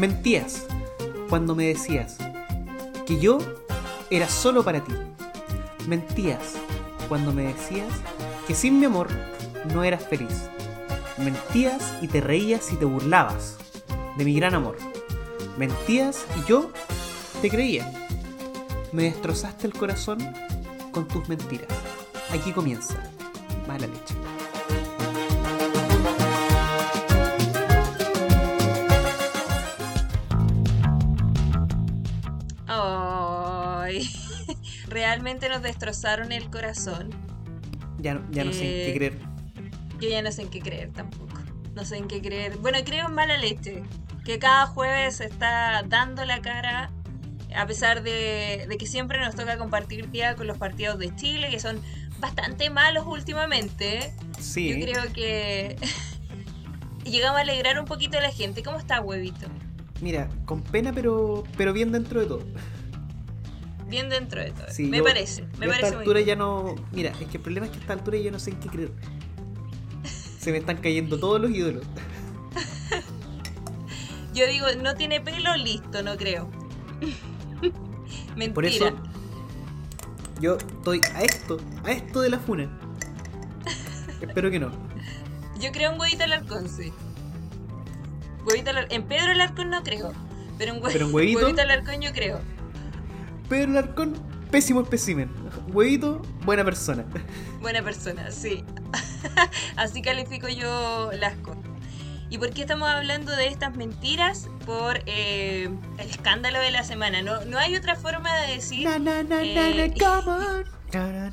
Mentías cuando me decías que yo era solo para ti. Mentías cuando me decías que sin mi amor no eras feliz. Mentías y te reías y te burlabas de mi gran amor. Mentías y yo te creía. Me destrozaste el corazón con tus mentiras. Aquí comienza. Mala leche. Realmente nos destrozaron el corazón. Ya, no- ya no sé en qué Eh, creer. Yo ya no sé en qué creer tampoco. No sé en qué creer. Bueno, creo en mala leche. Que cada jueves se está dando la cara. A pesar de, de que siempre nos toca compartir día con los partidos de Chile, que son bastante malos últimamente. Sí. Yo creo que llegamos a alegrar un poquito a la gente. ¿Cómo está, huevito? Mira, con pena, pero, pero bien dentro de todo. Bien dentro de todo. Sí, me yo- parece, me yo a parece esta altura ya no. Mira, es que el problema es que a esta altura yo no sé en qué creer. Se me están cayendo todos los ídolos. Yo digo, no tiene pelo, listo, no creo. Mentira. Por eso, yo estoy a esto, a esto de la funa. Espero que no. Yo creo en Huevito Alarcón, sí. Huevito Alar- En Pedro Alarcón no creo. Pero en, hue- Pero en Huevito- Alarcón yo creo. Pedro Larcón, pésimo espécimen. Huevito, buena persona. Buena persona, sí. Así califico yo las cosas. ¿Y por qué estamos hablando de estas mentiras? Por eh, el escándalo de la semana. No, no hay otra forma de decir Na, na, na, Eh,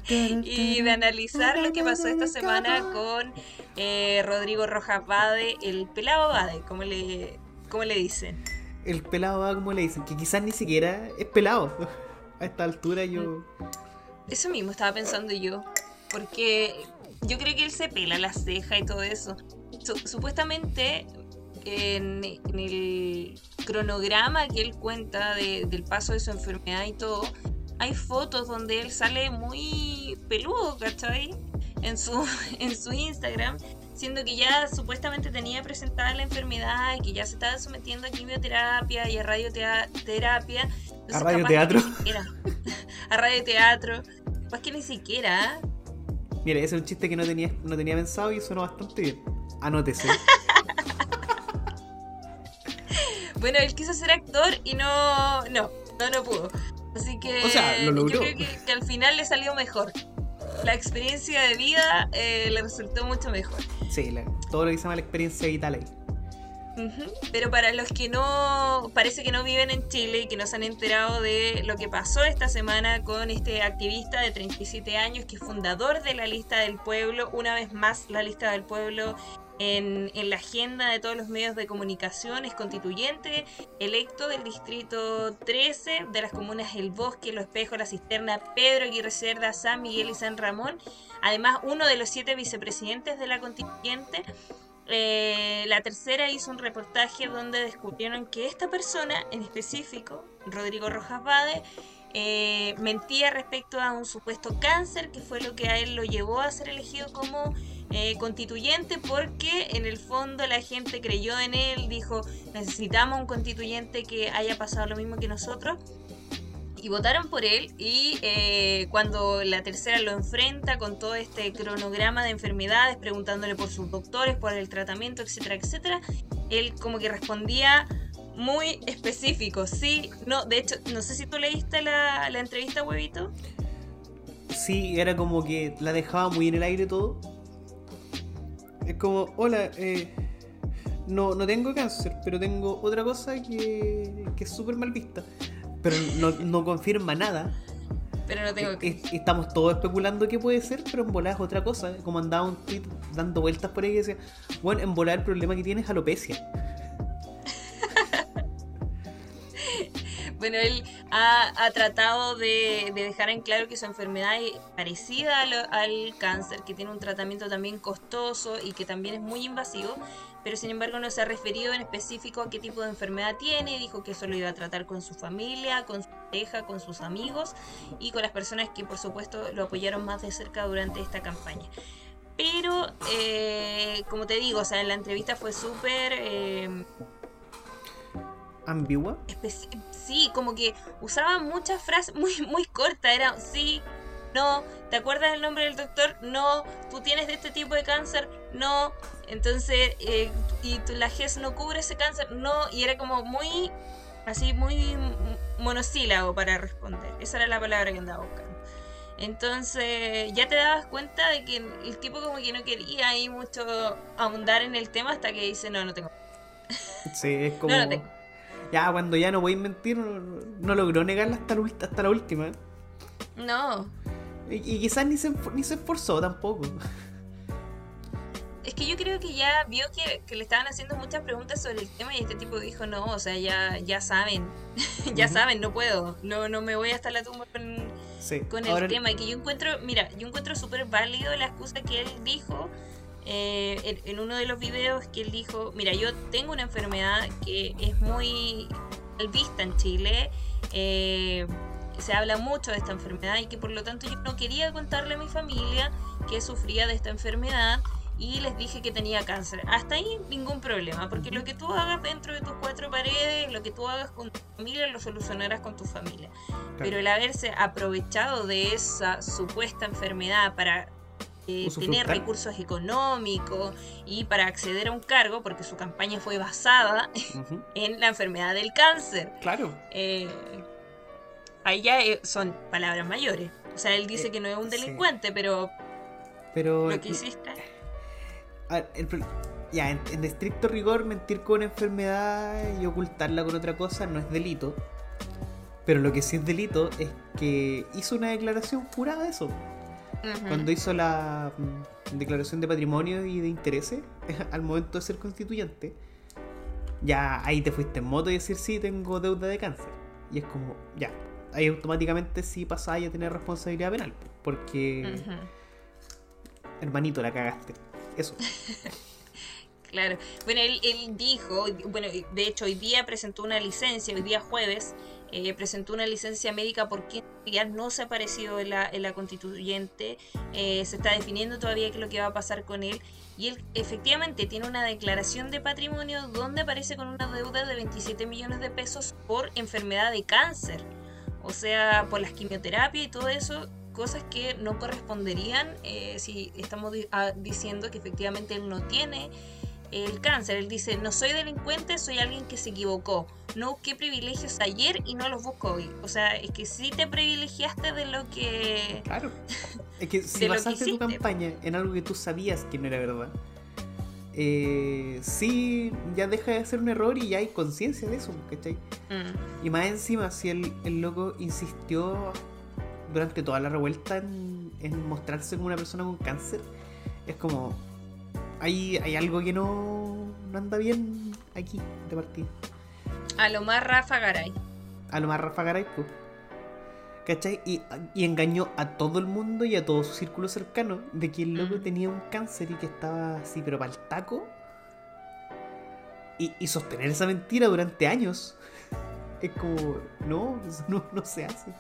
y de analizar lo que pasó esta semana con eh, Rodrigo Rojas Bade, el pelado Bade, como le, como le dicen. El pelado va como le dicen, que quizás ni siquiera es pelado. A esta altura yo. Eso mismo estaba pensando yo. Porque yo creo que él se pela la ceja y todo eso. Su- supuestamente en, en el cronograma que él cuenta de- del paso de su enfermedad y todo, hay fotos donde él sale muy peludo, ¿cachai? En su, en su Instagram, siendo que ya supuestamente tenía presentada la enfermedad y que ya se estaba sometiendo a quimioterapia y a radioterapia. ¿A radioteatro? a radioteatro. Capaz que ni siquiera. Mira, ese es un chiste que no tenía, no tenía pensado y sonó bastante bien. Anótese. Bueno, él quiso ser actor y no, no, no, no pudo. Así que O sea, lo logró. yo creo que, que al final le salió mejor. La experiencia de vida eh, le resultó mucho mejor. Sí, la- todo lo que se llama la experiencia vital ahí. Pero para los que no, parece que no viven en Chile y que no se han enterado de lo que pasó esta semana con este activista de 37 años que es fundador de la lista del pueblo, una vez más la lista del pueblo en, en la agenda de todos los medios de comunicación, es constituyente, electo del distrito 13 de las comunas El Bosque, Los Espejos, La Cisterna, Pedro Aguirre Cerda, San Miguel y San Ramón, además uno de los siete vicepresidentes de la constituyente. Eh, la tercera hizo un reportaje donde descubrieron que esta persona en específico, Rodrigo Rojas Bade, eh, mentía respecto a un supuesto cáncer, que fue lo que a él lo llevó a ser elegido como eh, constituyente, porque en el fondo la gente creyó en él, dijo, necesitamos un constituyente que haya pasado lo mismo que nosotros. Y votaron por él y eh, cuando la tercera lo enfrenta con todo este cronograma de enfermedades, preguntándole por sus doctores, por el tratamiento, etcétera, etcétera, él como que respondía muy específico, sí, no, de hecho, no sé si tú leíste la, la entrevista, huevito. Sí, era como que la dejaba muy en el aire todo. Es como, hola, eh, no, no tengo cáncer, pero tengo otra cosa que, que es súper mal vista. Pero no, no confirma nada. Pero no tengo eh, Estamos todos especulando qué puede ser, pero en volar es otra cosa. Como andaba un tweet dando vueltas por ahí que decía, bueno, en volar el problema que tiene es alopecia. Bueno, él ha, tratado de, de dejar en claro que su enfermedad es parecida al cáncer, que tiene un tratamiento también costoso y que también es muy invasivo, pero sin embargo no se ha referido en específico a qué tipo de enfermedad tiene, dijo que eso lo iba a tratar con su familia, con su pareja, con sus amigos y con las personas que por supuesto lo apoyaron más de cerca durante esta campaña. Pero, eh, como te digo, o sea, en la entrevista fue súper... eh, ambigua. sí, como que usaba muchas frases muy, muy cortas. Era sí, no, ¿te acuerdas el nombre del doctor? No, tú tienes de este tipo de cáncer, no. Entonces, eh, y la GES no cubre ese cáncer, no. Y era como muy, así, muy monosílabo para responder. Esa era la palabra que andaba buscando. Entonces ya te dabas cuenta de que el tipo como que no quería ahí mucho ahondar en el tema hasta que dice, no, no tengo. Sí, es como... Ya, cuando ya no voy a mentir, no, logró negarla hasta, hasta la última. No. Y, quizás ni se, ni se esforzó tampoco. Es que yo creo que ya vio que, le estaban haciendo muchas preguntas sobre el tema y este tipo dijo, no, o sea, ya, ya saben, ya saben, no puedo, no, no me voy hasta la tumba con, con el tema. Y que yo encuentro, mira, yo encuentro súper válido la excusa que él dijo eh, en, uno de los videos que él dijo, mira, yo tengo una enfermedad que es muy vista en Chile. Eh, se habla mucho de esta enfermedad y que por lo tanto yo no quería contarle a mi familia que sufría de esta enfermedad y les dije que tenía cáncer. Hasta ahí ningún problema, porque lo que tú hagas dentro de tus cuatro paredes, lo que tú hagas con tu familia, lo solucionarás con tu familia. Pero el haberse aprovechado de esa supuesta enfermedad para eh, tener recursos económicos y para acceder a un cargo, porque su campaña fue basada en la enfermedad del cáncer. Claro. Eh, ahí ya eh, son palabras mayores. O sea, él dice eh, que no es un delincuente, pero, pero lo que hiciste. ya, en, estricto rigor, mentir con una enfermedad y ocultarla con otra cosa no es delito. Pero lo que sí es delito es que hizo una declaración jurada de eso. Cuando hizo la mm, declaración de patrimonio y de intereses al momento de ser constituyente, ya ahí te fuiste en moto y decir sí, tengo deuda de cáncer. Y es como, ya, ahí automáticamente sí pasáis a tener responsabilidad penal. Porque, hermanito, la cagaste. Eso. claro. Bueno, él, dijo, bueno, de hecho hoy día presentó una licencia, hoy día jueves, eh, presentó una licencia médica porque ya no se ha aparecido en la, en la constituyente, eh, se está definiendo todavía qué es lo que va a pasar con él. Y él efectivamente tiene una declaración de patrimonio donde aparece con una deuda de 27 millones de pesos por enfermedad de cáncer o sea, por las quimioterapias y todo eso, cosas que no corresponderían eh, si estamos ah, diciendo que efectivamente él no tiene el cáncer. Él dice, no soy delincuente, soy alguien que se equivocó. No busqué privilegios ayer y no los busco hoy. O sea, es que sí te privilegiaste de lo que... Claro. Es que si basaste tu campaña en algo que tú sabías que no era verdad, eh, sí, ya deja de ser un error y ya hay conciencia de eso, ¿cachai? Mm. Y más encima, si el, el, loco insistió durante toda la revuelta en, mostrarse como una persona con cáncer, es como. Hay, hay algo que no, no anda bien aquí de partida. A lo más Rafa Garay. A lo más Rafa Garay, pues. ¿Cachai? Y, engañó a todo el mundo y a todo su círculo cercano de que el loco tenía un cáncer y que estaba así, pero para el taco. Y, sostener esa mentira durante años. Es como, no, no, no se hace.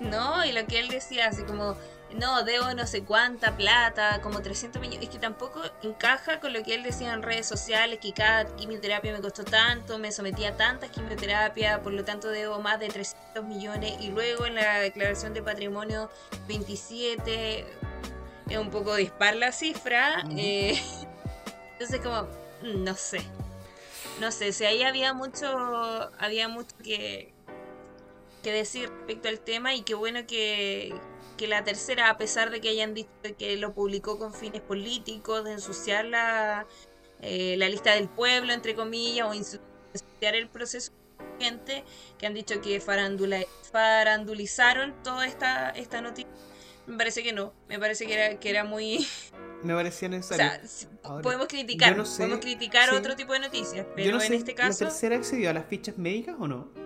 No, y lo que él decía, así como, no, debo no sé cuánta plata, como 300 millones, es que tampoco encaja con lo que él decía en redes sociales, que cada quimioterapia me costó tanto, me sometí a tantas quimioterapias, por lo tanto debo más de 300 millones, y luego en la declaración de patrimonio 27, es un poco dispar la cifra, eh, entonces como, mm, no sé, no sé, si ahí había mucho, había mucho que, que decir respecto al tema, y qué bueno que que la tercera, a pesar de que hayan dicho que lo publicó con fines políticos, de ensuciar la, eh, la lista del pueblo, entre comillas, o ensuciar el proceso gente que han dicho que farandula, farandulizaron toda esta, esta noticia. Me parece que no, me parece que era, que era muy... Me parecía necesario. O sea, podemos criticar, podemos criticar otro tipo de noticias, pero en este caso... ¿La tercera accedió a las fichas médicas o no?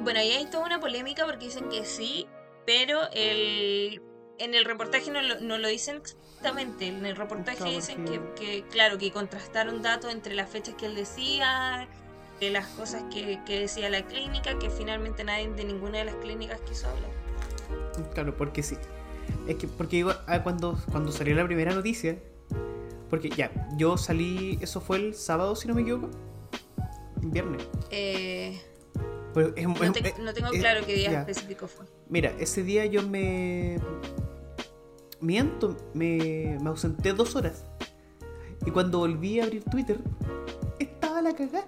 Bueno, ahí hay toda una polémica porque dicen que sí, pero el, en el reportaje no lo, no lo dicen exactamente. En el reportaje dicen que, claro, que contrastaron datos entre las fechas que él decía, de las cosas que, decía la clínica, que finalmente nadie de ninguna de las clínicas quiso hablar. Claro, porque sí. Es que, porque ah, cuando, cuando salió la primera noticia, porque ya, yo salí, eso fue el sábado, si no me equivoco. Viernes. Eh, Pero es- no, te- es- no tengo es- claro qué día ya. específico fue. Mira, ese día yo me. Miento, me, me ausenté dos horas. Y cuando volví a abrir Twitter, estaba la cagada.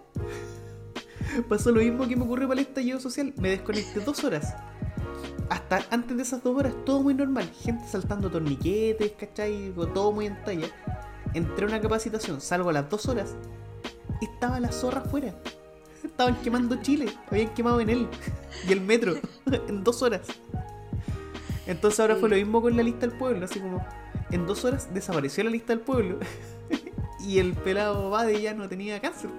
Pasó lo mismo que me ocurrió para el estallido social. Me desconecté dos horas. Hasta antes de esas dos horas, todo muy normal. Gente saltando torniquetes, ¿cachai? Todo muy en talla. Entré a una capacitación, salgo a las dos horas. Estaba la zorra afuera. Estaban quemando Chile. Habían quemado en él. Y el metro. en dos horas. Entonces ahora Sí. fue lo mismo con la lista del pueblo. Así como, en dos horas desapareció la lista del pueblo. y el pelado Bade ya no tenía cáncer.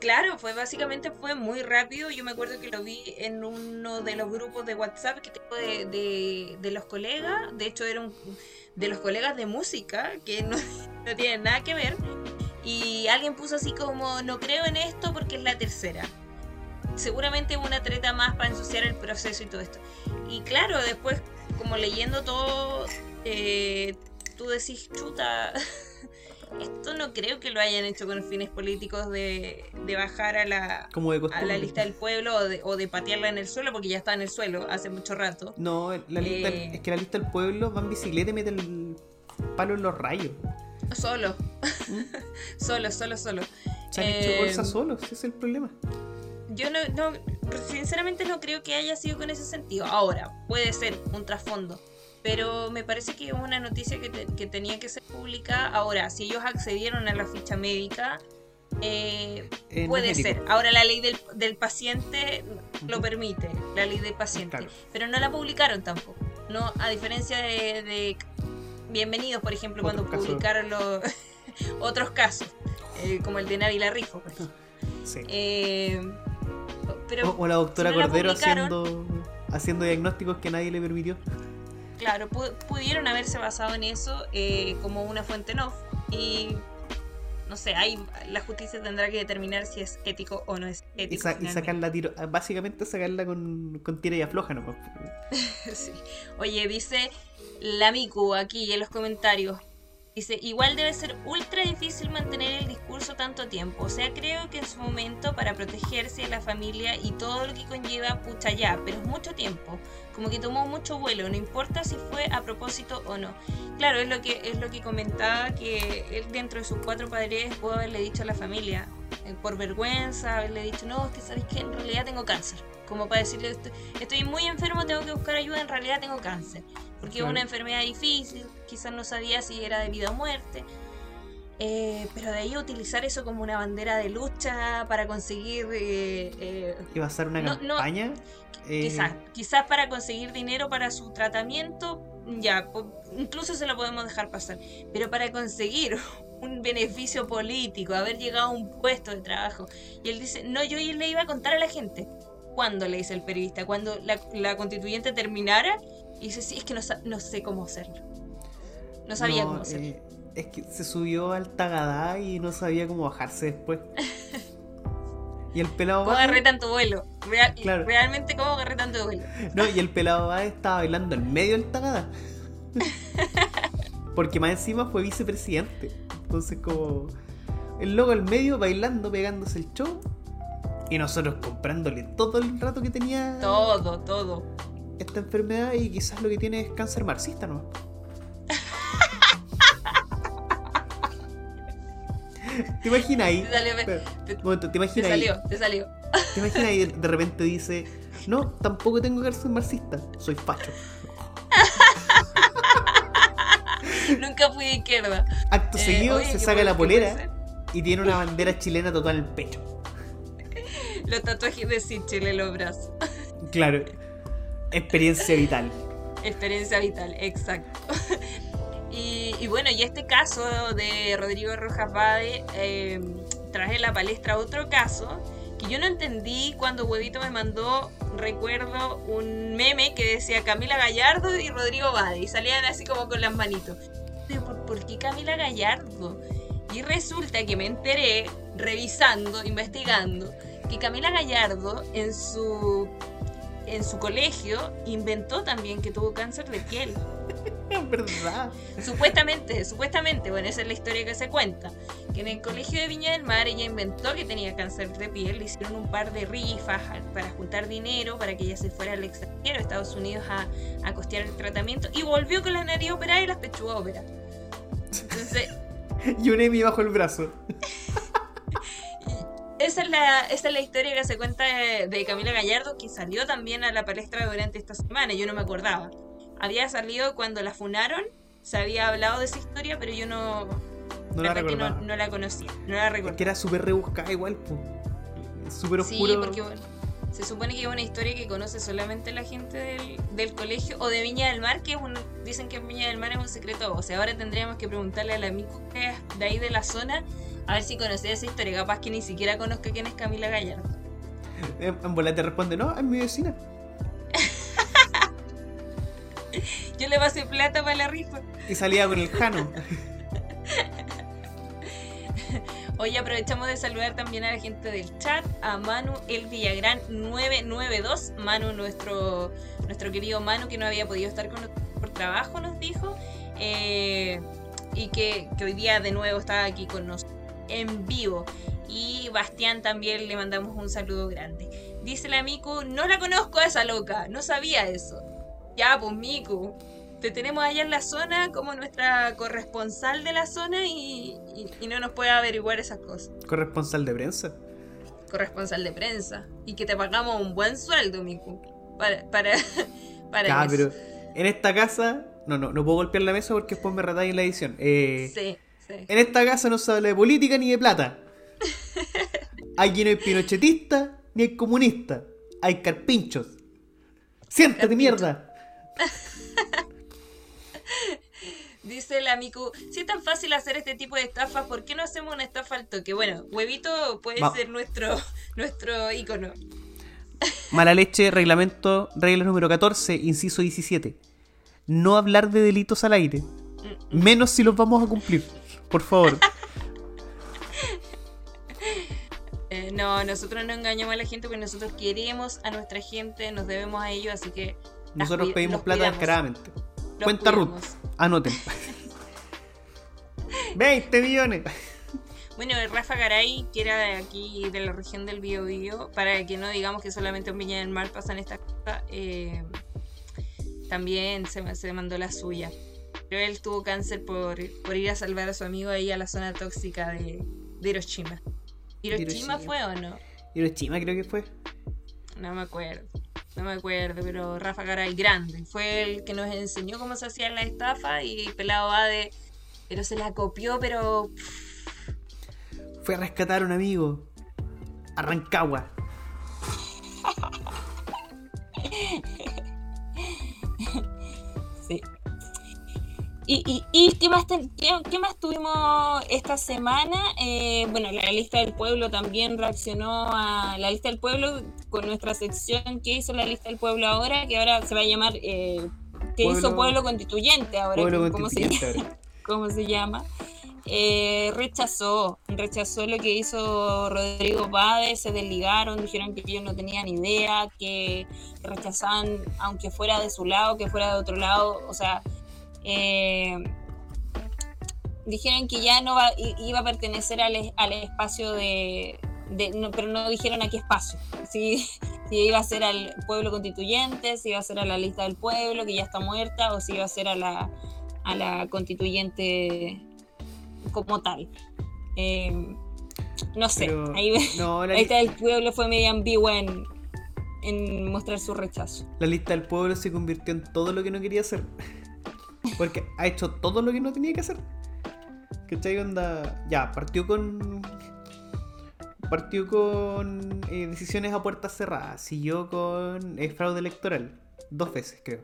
Claro, fue básicamente fue muy rápido. Yo me acuerdo que lo vi en uno de los grupos de WhatsApp que tengo de, de- de los colegas. De hecho, era un de los colegas de música que no, no tienen nada que ver. Y alguien puso así como, no creo en esto porque es la tercera. Seguramente una treta más para ensuciar el proceso y todo esto. Y claro, después, como leyendo todo, eh, tú decís, chuta, esto no creo que lo hayan hecho con fines políticos de, de bajar a la, Como de a la lista del pueblo o de, o de patearla en el suelo, porque ya está en el suelo hace mucho rato. No, la lista, Eh. es que la lista del pueblo va en bicicleta y mete el palo en los rayos. Solo, solo, solo, solo. Se han Eh, hecho bolsas solos, ese es el problema. Yo no, no, sinceramente no creo que haya sido con ese sentido. Ahora, puede ser un trasfondo. Pero me parece que es una noticia que, te- que tenía que ser pública. Ahora, si ellos accedieron a la ficha médica, eh, Eh, puede ser. Ahora la ley del, del paciente lo permite, la ley del paciente. Claro. Pero no la publicaron tampoco. No, a diferencia de, de Bienvenidos, por ejemplo, cuando publicaron los otros casos, eh, como el de por ejemplo. Sí. Eh, pero o, o la doctora si no la Cordero haciendo, haciendo diagnósticos que nadie le permitió. Claro, pu- pudieron haberse basado en eso eh, como una fuente no. Y no sé, ahí la justicia tendrá que determinar si es ético o no es Y, ético. sa- y sacarla tiro, básicamente sacarla con, con tira y afloja nomás. Sí. Oye, dice la Miku aquí en los comentarios. Dice, igual debe ser ultra difícil mantener el discurso tanto tiempo. O sea, creo que en su momento para protegerse de la familia y todo lo que conlleva, pucha ya, pero es mucho tiempo. Como que tomó mucho vuelo, no importa si fue a propósito o no. Claro, es lo que, es lo que comentaba, que él dentro de sus cuatro padres pudo haberle dicho a la familia, por vergüenza, haberle dicho, no, es que sabéis que en realidad tengo cáncer. Como para decirle, "Estoy- estoy muy enfermo, tengo que buscar ayuda, en realidad tengo cáncer. Porque es una enfermedad difícil, quizás no sabía si era de vida o muerte. Eh, pero de ahí utilizar eso como una bandera de lucha para conseguir... eh, eh, va a ser una No, campaña. eh, Quizás, quizás para conseguir dinero para su tratamiento, ya, incluso se lo podemos dejar pasar. Pero para conseguir un beneficio político, haber llegado a un puesto de trabajo. Y él dice, no, yo le iba a contar a la gente. ¿Cuándo? Le dice el periodista, cuando la, la constituyente terminara. Y dice, sí, es que no, no sé cómo hacerlo. No sabía no, cómo hacerlo. eh, es que se subió al Tagadá y no sabía cómo bajarse después. y el pelado ¿Cómo Bade- agarré tanto vuelo? Real- Claro. Realmente, ¿cómo agarré tanto vuelo? No, y el pelado Bade estaba bailando en medio del Tagadá. Porque más encima fue vicepresidente. Entonces como el loco al medio bailando, pegándose el show. Y nosotros comprándole todo el rato que tenía Todo, todo. esta enfermedad y quizás lo que tiene es cáncer marxista, ¿no? ¿Te imaginas ahí? Te salió, te- momento, ¿te te imaginas ahí? salió, te salió. ¿Te imaginas ahí de, repente dice, no, tampoco tengo cáncer marxista, soy facho? Nunca fui de izquierda. Acto Eh, seguido oye, se ¿qué saca la polera y tiene una bandera chilena total en el pecho. Los tatuajes de Sichel en los brazos. Claro, experiencia vital. Experiencia vital, exacto. Y, y bueno, y este caso de Rodrigo Rojas Bade eh, traje a la palestra otro caso yo no entendí cuando Huevito me mandó, recuerdo, un meme que decía Camila Gallardo y Rodrigo Bade y salían así como con las manitos. ¿Por, por qué Camila Gallardo? Y resulta que me enteré, revisando, investigando, que Camila Gallardo en su, en su colegio inventó también que tuvo cáncer de piel. Verdad. Supuestamente, supuestamente, bueno, esa es la historia que se cuenta. Que en el colegio de Viña del Mar ella inventó que tenía cáncer de piel, le hicieron un par de rifas para juntar dinero para que ella se fuera al extranjero, a Estados Unidos, a, a costear el tratamiento, y volvió con la nariz operada y las pechugas operadas. Entonces, Y un Emi bajo el brazo. esa es, la, esa es la historia que se cuenta de, de Camila Gallardo, que salió también a la palestra durante esta semana, yo no me acordaba. Había salido cuando la funaron, se había hablado de esa historia, pero yo no, No la verdad que recordaba. no, no la conocía, no la recordaba. Que era súper rebuscada igual. Súper Sí, oscuro. porque bueno, se supone que es una historia que conoce solamente la gente del, del colegio o de Viña del Mar, que es un, dicen que Viña del Mar es un secreto. O sea, ahora tendríamos que preguntarle al amigo que es de ahí de la zona a ver si conocía esa historia. Capaz que ni siquiera conozca quién es Camila Gallardo. En, en bola te responde, no, es mi vecina. Yo le pasé plata para la rifa. Y salía con el Jano. Hoy aprovechamos de saludar también a la gente del chat, a Manu El Villagrán 992. Manu, nuestro, nuestro querido Manu, que no había podido estar con nosotros por trabajo, nos dijo. eh, y que, que hoy día de nuevo está aquí con nosotros en vivo. Y Bastián también le mandamos un saludo grande. Dice la Miku, no la conozco a esa loca, no sabía eso. Ya, pues Miku, te tenemos allá en la zona como nuestra corresponsal de la zona y, y- y no nos puede averiguar esas cosas. Corresponsal de prensa. Corresponsal de prensa. Y que te pagamos un buen sueldo, Miku. Para, para, para eso. pero en esta casa. No, no, no puedo golpear la mesa porque después me retáis en la edición. Eh, Sí, sí. En esta casa no se habla de política ni de plata. Aquí no hay pinochetista ni hay comunista. Hay carpinchos. Siéntate, Carpincho. mierda. Dice la Miku, si es tan fácil hacer este tipo de estafas, ¿por qué no hacemos una estafa al toque? Bueno, huevito puede Va. ser nuestro, nuestro ícono. Mala leche, reglamento, regla número 14, inciso 17. No hablar de delitos al aire. Menos si los vamos a cumplir. Por favor. Eh, no, nosotros no engañamos a la gente porque nosotros queremos a nuestra gente, nos debemos a ellos, así que... Nosotros pedimos plata descaradamente. Cuenta Ruth. cuidamos. Anoten. 20 millones. Bueno, Rafa Garay, que era de aquí, de la región del Biobío, para que no digamos que solamente en Viña del Mar pasan estas cosas, eh, también se, se mandó la suya. Pero él tuvo cáncer por, por ir a salvar a su amigo ahí a la zona tóxica de, de Hiroshima. ¿Hiroshima Hiroshima. fue o no? Hiroshima creo que fue. No me acuerdo. No me acuerdo, pero Rafa Garay grande. Fue el que nos enseñó cómo se hacían las estafas y Pelado va de... Pero se la copió, pero... Fue a rescatar a un amigo. A ¿Y, y, y qué, más ten- qué, qué más tuvimos esta semana? Eh, bueno, la lista del pueblo también reaccionó a la lista del pueblo con nuestra sección que hizo la lista del pueblo ahora, que ahora se va a llamar eh, que Pueblo- hizo pueblo constituyente ahora, Pueblo ¿cómo, se, ahora. cómo se llama? Eh, rechazó, rechazó lo que hizo Rodrigo Páez, se desligaron, dijeron que ellos no tenían idea, que rechazaban, aunque fuera de su lado, que fuera de otro lado, o sea, eh, dijeron que ya no va, iba a pertenecer al, es- al espacio de, de- no, pero no dijeron a qué espacio, si, si iba a ser al pueblo constituyente, si iba a ser a la lista del pueblo, que ya está muerta, o si iba a ser a la, a la constituyente como tal. Eh, no sé, Pero, ahí, no, la, ahí está el pueblo fue medio ambigua en, en mostrar su rechazo. la lista del pueblo se convirtió en todo lo que no quería hacer. Porque ha hecho todo lo que no tenía que hacer. ¿Cachai? Onda. Ya, partió con. Partió con eh, decisiones a puertas cerradas. Siguió con eh, fraude electoral. Dos veces, creo.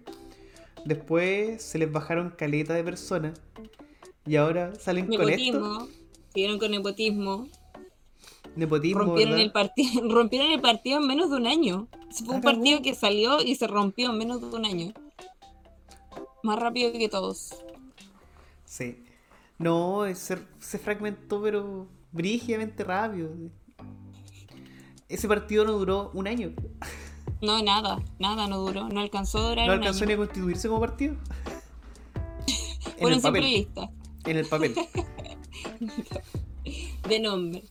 Después se les bajaron caleta de personas. Y ahora salen con esto. Nepotismo, siguieron con nepotismo, Nepotismo. rompieron ¿verdad? el partido, rompieron el partido en menos de un año. Fue un partido que salió y se rompió en menos de un año. Más rápido que todos. Sí. No, se, se fragmentó, pero brígidamente rápido. Ese partido no duró un año. No, nada, nada, no duró, no alcanzó a durar No un alcanzó año. ni a constituirse como partido. Fueron papel. listas. En el papel. de nombre.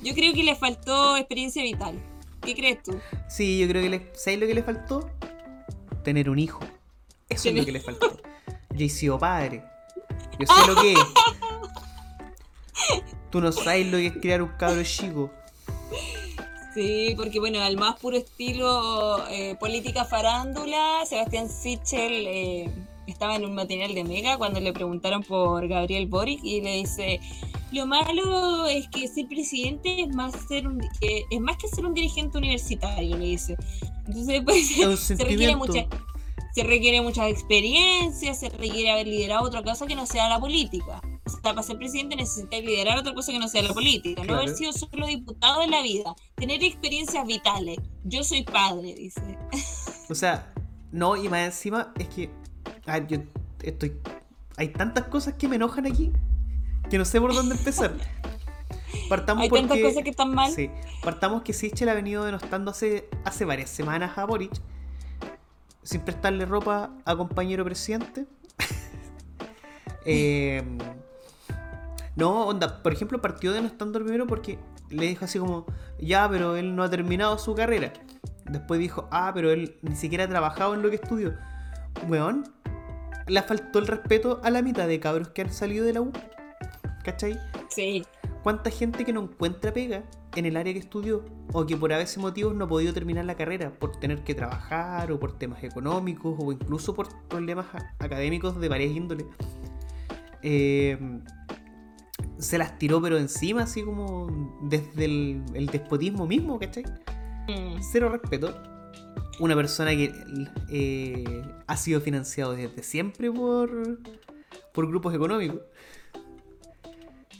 Yo creo que le faltó experiencia vital. ¿Qué crees tú? Sí, yo creo que le. ¿Sabes lo que le faltó? Tener un hijo. Eso es lo que le faltó. Yo he sido padre. Yo sé lo que es. Tú no sabes lo que es criar un cabro chico. Sí, porque bueno, al más puro estilo eh, política farándula, Sebastián Sichel eh, estaba en un material de Mega cuando le preguntaron por Gabriel Boric y le dice, lo malo es que ser presidente es más ser un, eh, es más que ser un dirigente universitario, le dice. Entonces pues, se requiere mucha se requiere mucha experiencia, se requiere haber liderado otra cosa que no sea la política. O sea, para ser presidente necesitas liderar otra cosa que no sea la política, no haber sido solo diputado en la vida, tener experiencias vitales. Yo soy padre, dice. O sea, no, y más encima es que. yo estoy. Hay tantas cosas que me enojan aquí que no sé por dónde empezar. Partamos Hay porque. tantas cosas que están mal. Sí, partamos que Sichel ha venido denostando hace, hace varias semanas a Boric sin prestarle ropa a compañero presidente. Eh, no, onda, por ejemplo, partió denostando primero porque le dijo así como, ya, pero él no ha terminado su carrera. Después dijo, ah, pero él ni siquiera ha trabajado en lo que estudió. Weón, le faltó el respeto a la mitad de cabros que han salido de la U. ¿Cachai? Sí, ¿Cuánta gente que no encuentra pega en el área que estudió o que por a veces motivos no ha podido terminar la carrera por tener que trabajar o por temas económicos o incluso por problemas académicos de varias índoles? Eh, se las tiró pero encima así como desde el, el despotismo mismo, ¿cachai? Mm, Cero respeto. Una persona que eh, ha sido financiado desde siempre por, por grupos económicos.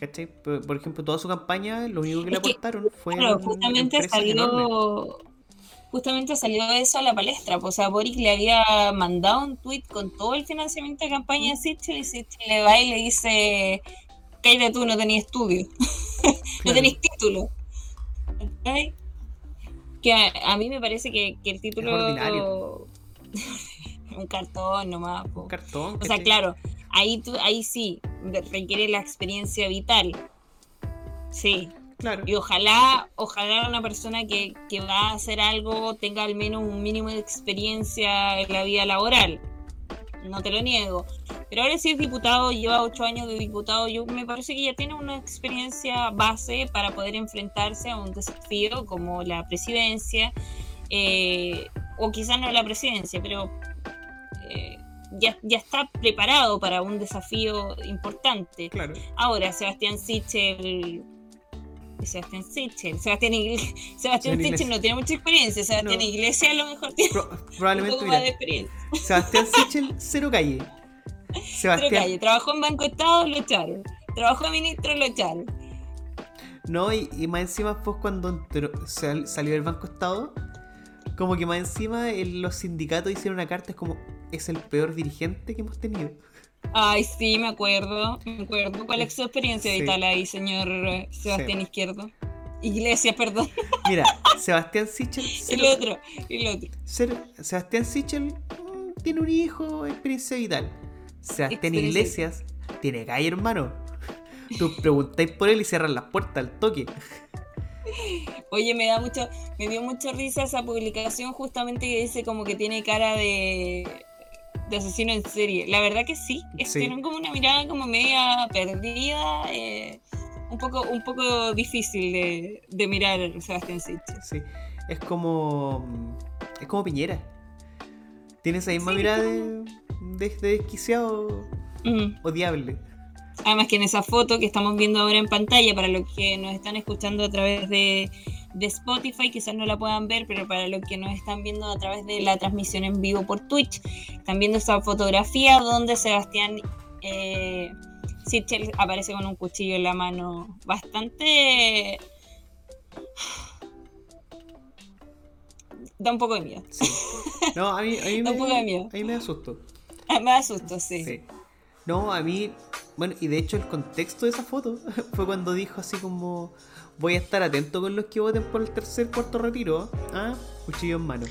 ¿Cachai? Por, por ejemplo, toda su campaña, lo único que le Es que, aportaron fue claro, justamente salió justamente salió eso a la palestra. pues, O sea, Boric le había mandado un tweet con todo el financiamiento de campaña de Sichel y Sichel le va y le dice, cállate tú, no tenías estudio, no tenías título. ¿Cachai? Que a, a mí me parece que, que el título... ordinario. un cartón nomás. po. Un cartón. O sea, claro, ahí, tú, ahí sí, requiere la experiencia vital. Sí, Claro. y ojalá, ojalá una persona que, que va a hacer algo tenga al menos un mínimo de experiencia en la vida laboral. No te lo niego. Pero ahora sí es diputado, lleva ocho años de diputado. Yo me parece que ya tiene una experiencia base para poder enfrentarse a un desafío como la presidencia, eh, o quizás no la presidencia, pero eh, ya, ya está preparado para un desafío importante. Claro. Ahora, Sebastián Sichel. Sebastián Sichel. Sebastián, Igle- Sebastián Sichel Iglesias. no tiene mucha experiencia. Sebastián No. Iglesias a lo mejor tiene Pro- un probablemente, poco más de mira, experiencia. Sebastián Sichel, cero calle. Sebastián, calle, trabajó en Banco Estado, lo echaron. Trabajó de ministro, lo echaron. No, y, y más encima pues cuando entró- sal- salió del Banco Estado, como que más encima el- los sindicatos hicieron una carta, es como, es el peor dirigente que hemos tenido. Ay, sí, me acuerdo. Me acuerdo. ¿Cuál es su experiencia Sí. vital ahí, señor Sebastián Sí. Izquierdo? Iglesias, perdón. Mira, Sebastián Sichel, El otro, el otro. Sebastián Sichel mm, tiene un hijo, experiencia vital. Sebastián Experiencia. Iglesias tiene calle, hermano. Tú preguntáis por él y cierran las puertas al toque. Oye, me da mucho, me dio mucha risa esa publicación justamente que dice como que tiene cara de, de asesino en serie. La verdad que sí, es- Sí. tienen como una mirada como media perdida, eh, un poco, un poco difícil de, de mirar Sebastián Sichel. Sí. Es como. Es como Piñera. Tiene esa misma Sí, mirada como- de, de- de desquiciado Mm. odiable. Además que en esa foto que estamos viendo ahora en pantalla, para los que nos están escuchando a través de, de Spotify, quizás no la puedan ver, pero para los que nos están viendo a través de la transmisión en vivo por Twitch, están viendo esa fotografía donde Sebastián eh, Sichel aparece con un cuchillo en la mano bastante... Da un poco de miedo. Sí. No, a mí, a mí, Da me, un poco de miedo. a mí me asustó. Me asusto, sí. Sí. No, a mí. Bueno, y de hecho el contexto de esa foto fue cuando dijo así como. Voy a estar atento con los que voten por el tercer cuarto retiro. Ah, cuchillo en mano.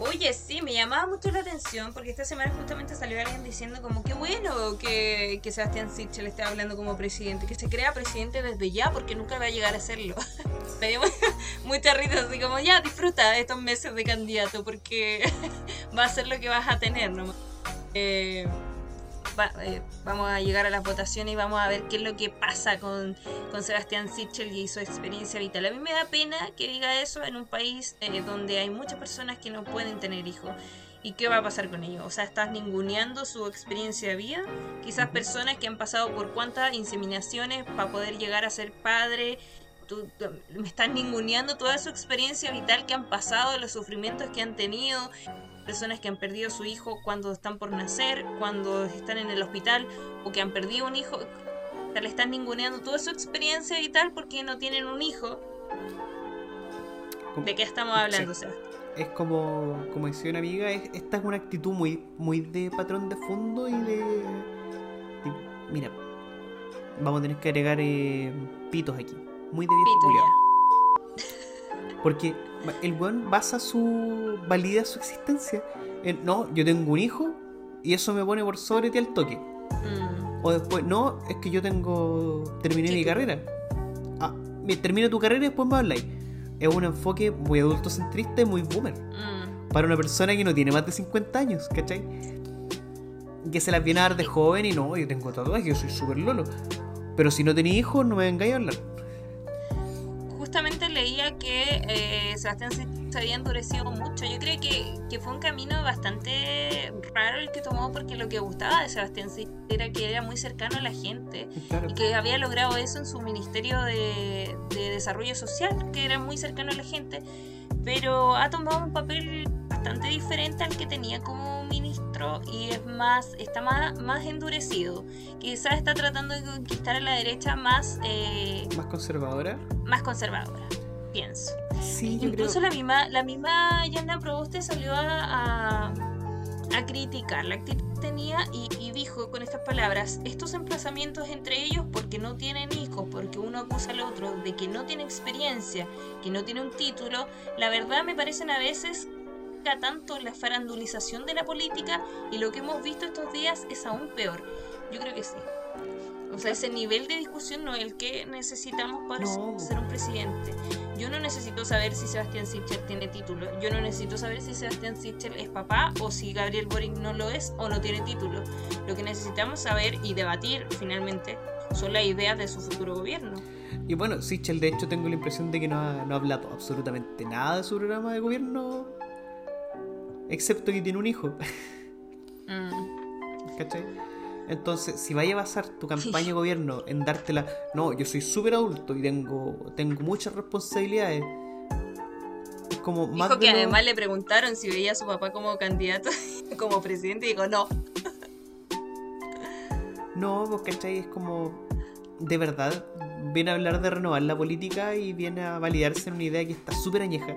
Oye, sí, me llamaba mucho la atención porque esta semana justamente salió alguien diciendo como que bueno que, que Sebastián Sichel esté hablando como presidente, que se crea presidente desde ya porque nunca va a llegar a serlo. dio mucha risa, así como ya disfruta estos meses de candidato porque va a ser lo que vas a tener nomás. Eh, eh, vamos a llegar a las votaciones y vamos a ver qué es lo que pasa con, con Sebastián Sichel y su experiencia vital. A mí me da pena que diga eso en un país eh, donde hay muchas personas que no pueden tener hijos. ¿Y qué va a pasar con ellos? O sea, estás ninguneando su experiencia de vida. Quizás personas que han pasado por cuántas inseminaciones para poder llegar a ser padre. Tú, me estás ninguneando toda su experiencia vital que han pasado, los sufrimientos que han tenido, personas que han perdido a su hijo cuando están por nacer, cuando están en el hospital o que han perdido un hijo. Le están ninguneando toda su experiencia vital porque no tienen un hijo. ¿De qué estamos hablando, Es como, como decía una amiga, esta es una actitud muy, muy de patrón de fondo y de, mira, vamos a tener que agregar eh, pitos aquí. Muy de viejo Porque el weón basa su. valida su existencia en. No, yo tengo un hijo y eso me pone por sobre ti al toque. Mm. O después, no, es que yo tengo. terminé mi carrera. Ah, termina tu carrera y después me habláis. Es un enfoque muy adultocentrista y muy boomer. Mm. Para una persona que no tiene más de 50 años, ¿cachai? Que se las viene a dar de joven y no, yo tengo tatuajes, yo soy súper lolo. Pero si no tenía hijos, no me vengáis a hablar justamente leía que eh, Sebastián se había endurecido mucho. Yo creo que, fue un camino bastante raro el que tomó porque lo que gustaba de Sebastián era que era muy cercano a la gente y que había logrado eso en su Ministerio de, de Desarrollo Social, que era muy cercano a la gente, pero ha tomado un papel bastante diferente al que tenía como ministro y es más, está más, más endurecido. Quizás está tratando de conquistar a la derecha más... Eh, ¿Más conservadora? Más conservadora, pienso. Sí, Incluso la misma, la misma Yana Proboste salió a, a, criticar la actitud que tenía y, y, dijo con estas palabras, estos emplazamientos entre ellos porque no tienen hijos, porque uno acusa al otro de que no tiene experiencia, que no tiene un título, la verdad me parecen a veces tanto la farandulización de la política y lo que hemos visto estos días es aún peor. Yo creo que sí. O sea, ese nivel de discusión no es el que necesitamos para ser un presidente. Yo no necesito saber si Sebastián Sichel tiene título. Yo no necesito saber si Sebastián Sichel es papá o si Gabriel Boric no lo es o no tiene título. Lo que necesitamos saber y debatir finalmente son las ideas de su futuro gobierno. Y bueno, Sichel de hecho tengo la impresión de que no ha, no ha hablado absolutamente nada de su programa de gobierno excepto que tiene un hijo. Mm. ¿Cachai? Entonces, si vaya a basar tu campaña de gobierno en dártela, no, yo soy súper adulto y tengo, tengo muchas responsabilidades. Es como más Dijo que además le preguntaron si veía a su papá como candidato, como presidente, y dijo no. No, pues ¿cachai? Es como, de verdad, viene a hablar de renovar la política y viene a validarse en una idea que está súper añeja.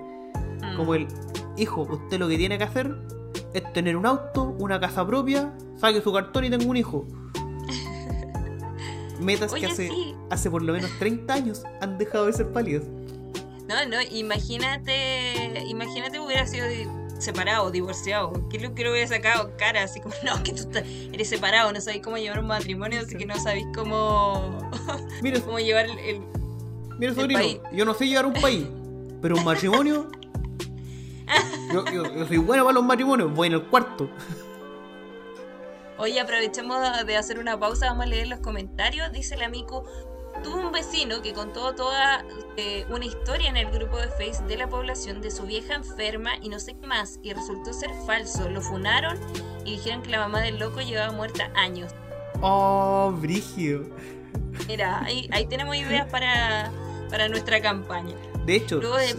Como mm. el, hijo, usted lo que tiene que hacer es tener un auto, una casa propia, saque su cartón y tengo un hijo. Metas que hace, hace por lo menos 30 años han dejado de ser pálidas. No, no, imagínate, imagínate hubiera sido separado, divorciado. ¿Qué lo que lo hubiera sacado? Cara, así como, no, que tú eres separado, no sabes cómo llevar un matrimonio, así que no sabéis cómo, mira, cómo llevar el, Mira, sobrino, yo no sé llevar un país, pero un matrimonio yo, soy bueno para los matrimonios, voy en el cuarto. Oye, aprovechemos de hacer una pausa, vamos a leer los comentarios. Dice el amigo, tuvo un vecino que contó toda eh, una historia en el grupo de Face de la población de su vieja enferma y no sé qué más, y resultó ser falso. Lo funaron y dijeron que la mamá del loco llevaba muerta años. Oh, brigio. Mira, ahí, ahí tenemos ideas para, para nuestra campaña. De hecho, de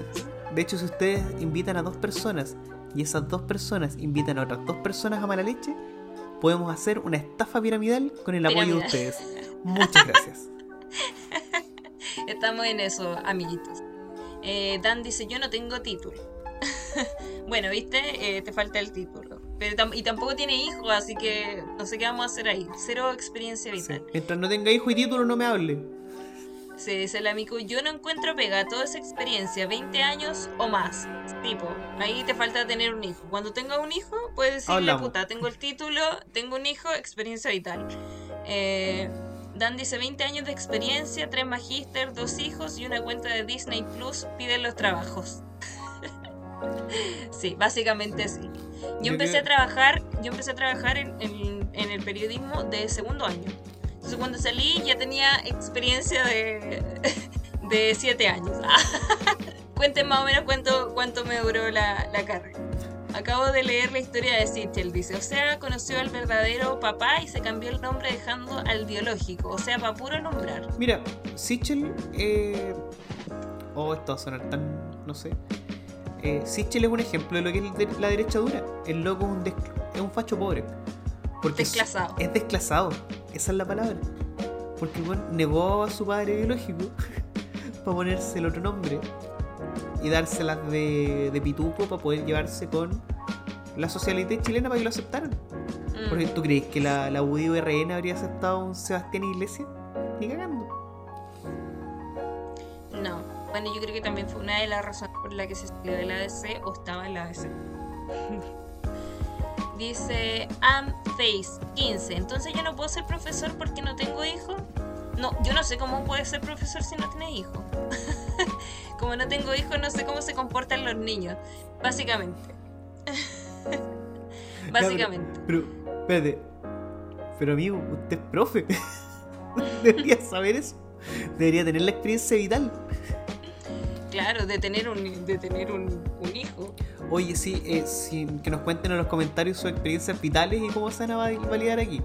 hecho, si ustedes invitan a dos personas y esas dos personas invitan a otras dos personas a mala leche, podemos hacer una estafa piramidal con el apoyo de ustedes. Muchas gracias. Estamos en eso, amiguitos. Eh, Dan dice, yo no tengo título. bueno, viste, eh, te falta el título. Pero y tampoco tiene hijos, así que no sé qué vamos a hacer ahí. Cero experiencia vital. Mientras no tenga hijo y título, no me hable. Sí, dice el amigo, yo no encuentro pega, toda esa experiencia, 20 años o más. Tipo, ahí te falta tener un hijo. Cuando tenga un hijo, puedes decirle, Hablamos. puta, tengo el título, tengo un hijo, experiencia vital. Eh, Dan dice 20 años de experiencia, tres magíster, dos hijos y una cuenta de Disney Plus, piden los trabajos. sí, básicamente sí. Yo empecé a trabajar, yo empecé a trabajar en, en- en el periodismo de segundo año. Entonces cuando salí ya tenía experiencia de, de siete años. Cuenten más o menos cuánto, cuánto me duró la, la carrera. Acabo de leer la historia de Sichel, dice, o sea, conoció al verdadero papá y se cambió el nombre dejando al biológico, o sea, para puro nombrar. Mira, Sichel. Eh... Oh, esto va a sonar tan. No sé. Eh, Sichel es un ejemplo de lo que es la derecha dura. El loco es un, es un facho pobre. Porque es- Desclasado. Es desclasado. Esa es la palabra. Porque bueno, negó a su padre biológico para ponerse el otro nombre y dárselas de, de pituco para poder llevarse con la socialité chilena para que lo aceptaran. Mm. Porque tú crees que la, la UDI-RN habría aceptado a un Sebastián Iglesias? Ni cagando. No. Bueno, yo creo que también fue una de las razones por la que se salió de la ADC o estaba en la ADC. Dice Amface 15. Entonces yo no puedo ser profesor porque no tengo hijo. No, yo no sé cómo puedes ser profesor si no tienes hijo. Como no tengo hijo, no sé cómo se comportan los niños. Básicamente. Básicamente. Ya, pero, pero, espérate. Pero amigo, usted es profe. Debería saber eso. Debería tener la experiencia vital. Claro, de tener un, de tener un, un hijo. Oye, sí, eh, sí, que nos cuenten en los comentarios sus experiencias vitales y cómo se van a val- validar aquí.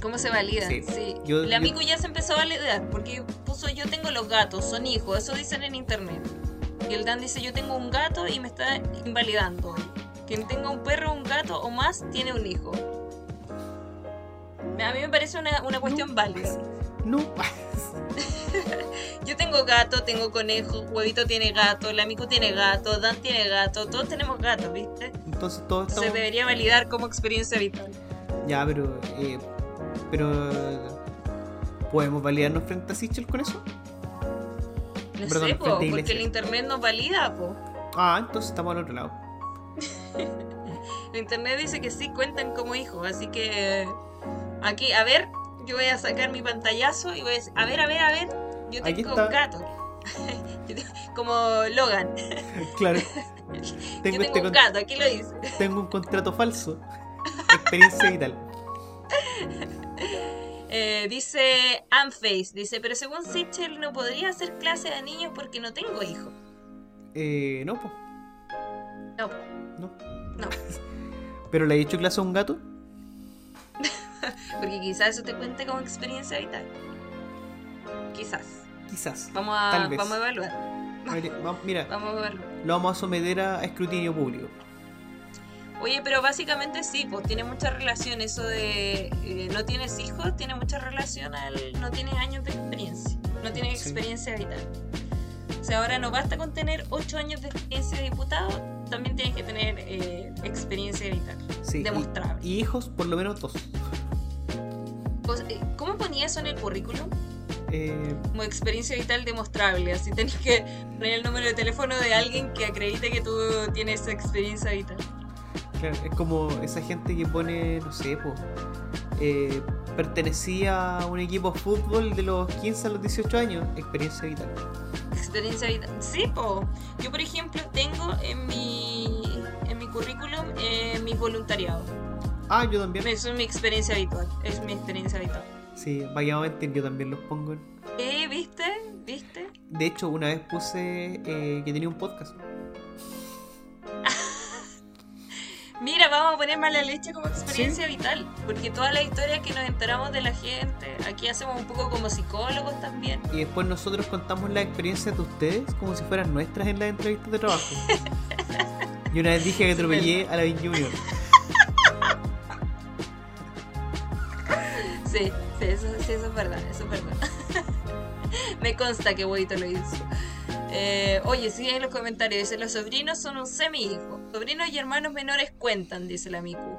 ¿Cómo se valida? Sí. Sí. Yo- el yo- amigo ya se empezó a validar porque puso yo tengo los gatos, son hijos, eso dicen en internet. Y el Dan dice yo tengo un gato y me está invalidando. Quien tenga un perro, un gato o más tiene un hijo. A mí me parece una, una cuestión válida. No. Yo tengo gato, tengo conejo, Huevito tiene gato, el amigo tiene gato, Dan tiene gato, todos tenemos gatos, ¿viste? Entonces todos Se estamos... debería validar como experiencia vital. Ya, pero... eh, pero... ¿Podemos validarnos frente a Sichel con eso? No Perdón, sé, po, porque el internet nos valida, po. Ah, entonces estamos al otro lado. El internet dice que sí cuentan como hijos, así que aquí, a ver, yo voy a sacar mi pantallazo y voy a decir, a ver, a ver, a ver, yo Aquí tengo está. un gato. Como Logan, Claro. yo Tengo, este un gato, aquí lo dice. tengo un contrato falso. Experiencia vital. Eh, dice Amface, dice, pero según Sichel no podría hacer clase a niños porque no tengo hijos. Eh, no, pues. No, No. no, ¿Pero le he hecho clase a un gato? porque quizás eso te cuente como experiencia vital. Quizás. Quizás. Vamos a, Tal vez. vamos a evaluar. Mira, va- Mira, Vamos a evaluar. lo vamos a someter a escrutinio público. Oye, pero básicamente sí, pues tiene mucha relación eso de eh, no tienes hijos, tiene mucha relación al no tienes años de experiencia, no tienes Sí. experiencia vital. O sea, ahora no basta con tener 8 años de experiencia de diputado, también tienes que tener eh, experiencia vital, Sí. y- demostrable. Y, hijos, por lo menos dos. ¿Cómo ponía eso en el currículum? Eh, Como experiencia vital demostrable, así tenés que poner el número de teléfono de alguien que acredite que tú tienes experiencia vital. claro, es como esa gente que pone, no sé, po, eh, pertenecía a un equipo de fútbol de los 15 a los 18 años. Experiencia vital. Experiencia vital. Sí, po. Yo, por ejemplo, tengo en mi, en mi currículum eh, mi voluntariado. Ah, yo también. Eso es mi experiencia habitual. Es mi experiencia habitual. Sí, vaya a mentir, yo también los pongo. ¿Eh? ¿Viste? ¿Viste? De hecho, una vez puse eh, que tenía un podcast. Mira, vamos a poner mala leche como experiencia vital. Porque todas las historias que nos enteramos de la gente, aquí hacemos un poco como psicólogos también. Y después nosotros contamos las experiencias de ustedes como si fueran nuestras en las entrevistas de trabajo. y una vez dije que atropellé a la Vin Junior. Sí, eso, sí, eso es verdad, eso es verdad. Me consta que Huevito lo hizo. Eh, oye, sigue en los comentarios. Dice, los sobrinos son un semi-hijo. Sobrinos y hermanos menores cuentan, dice la Miku.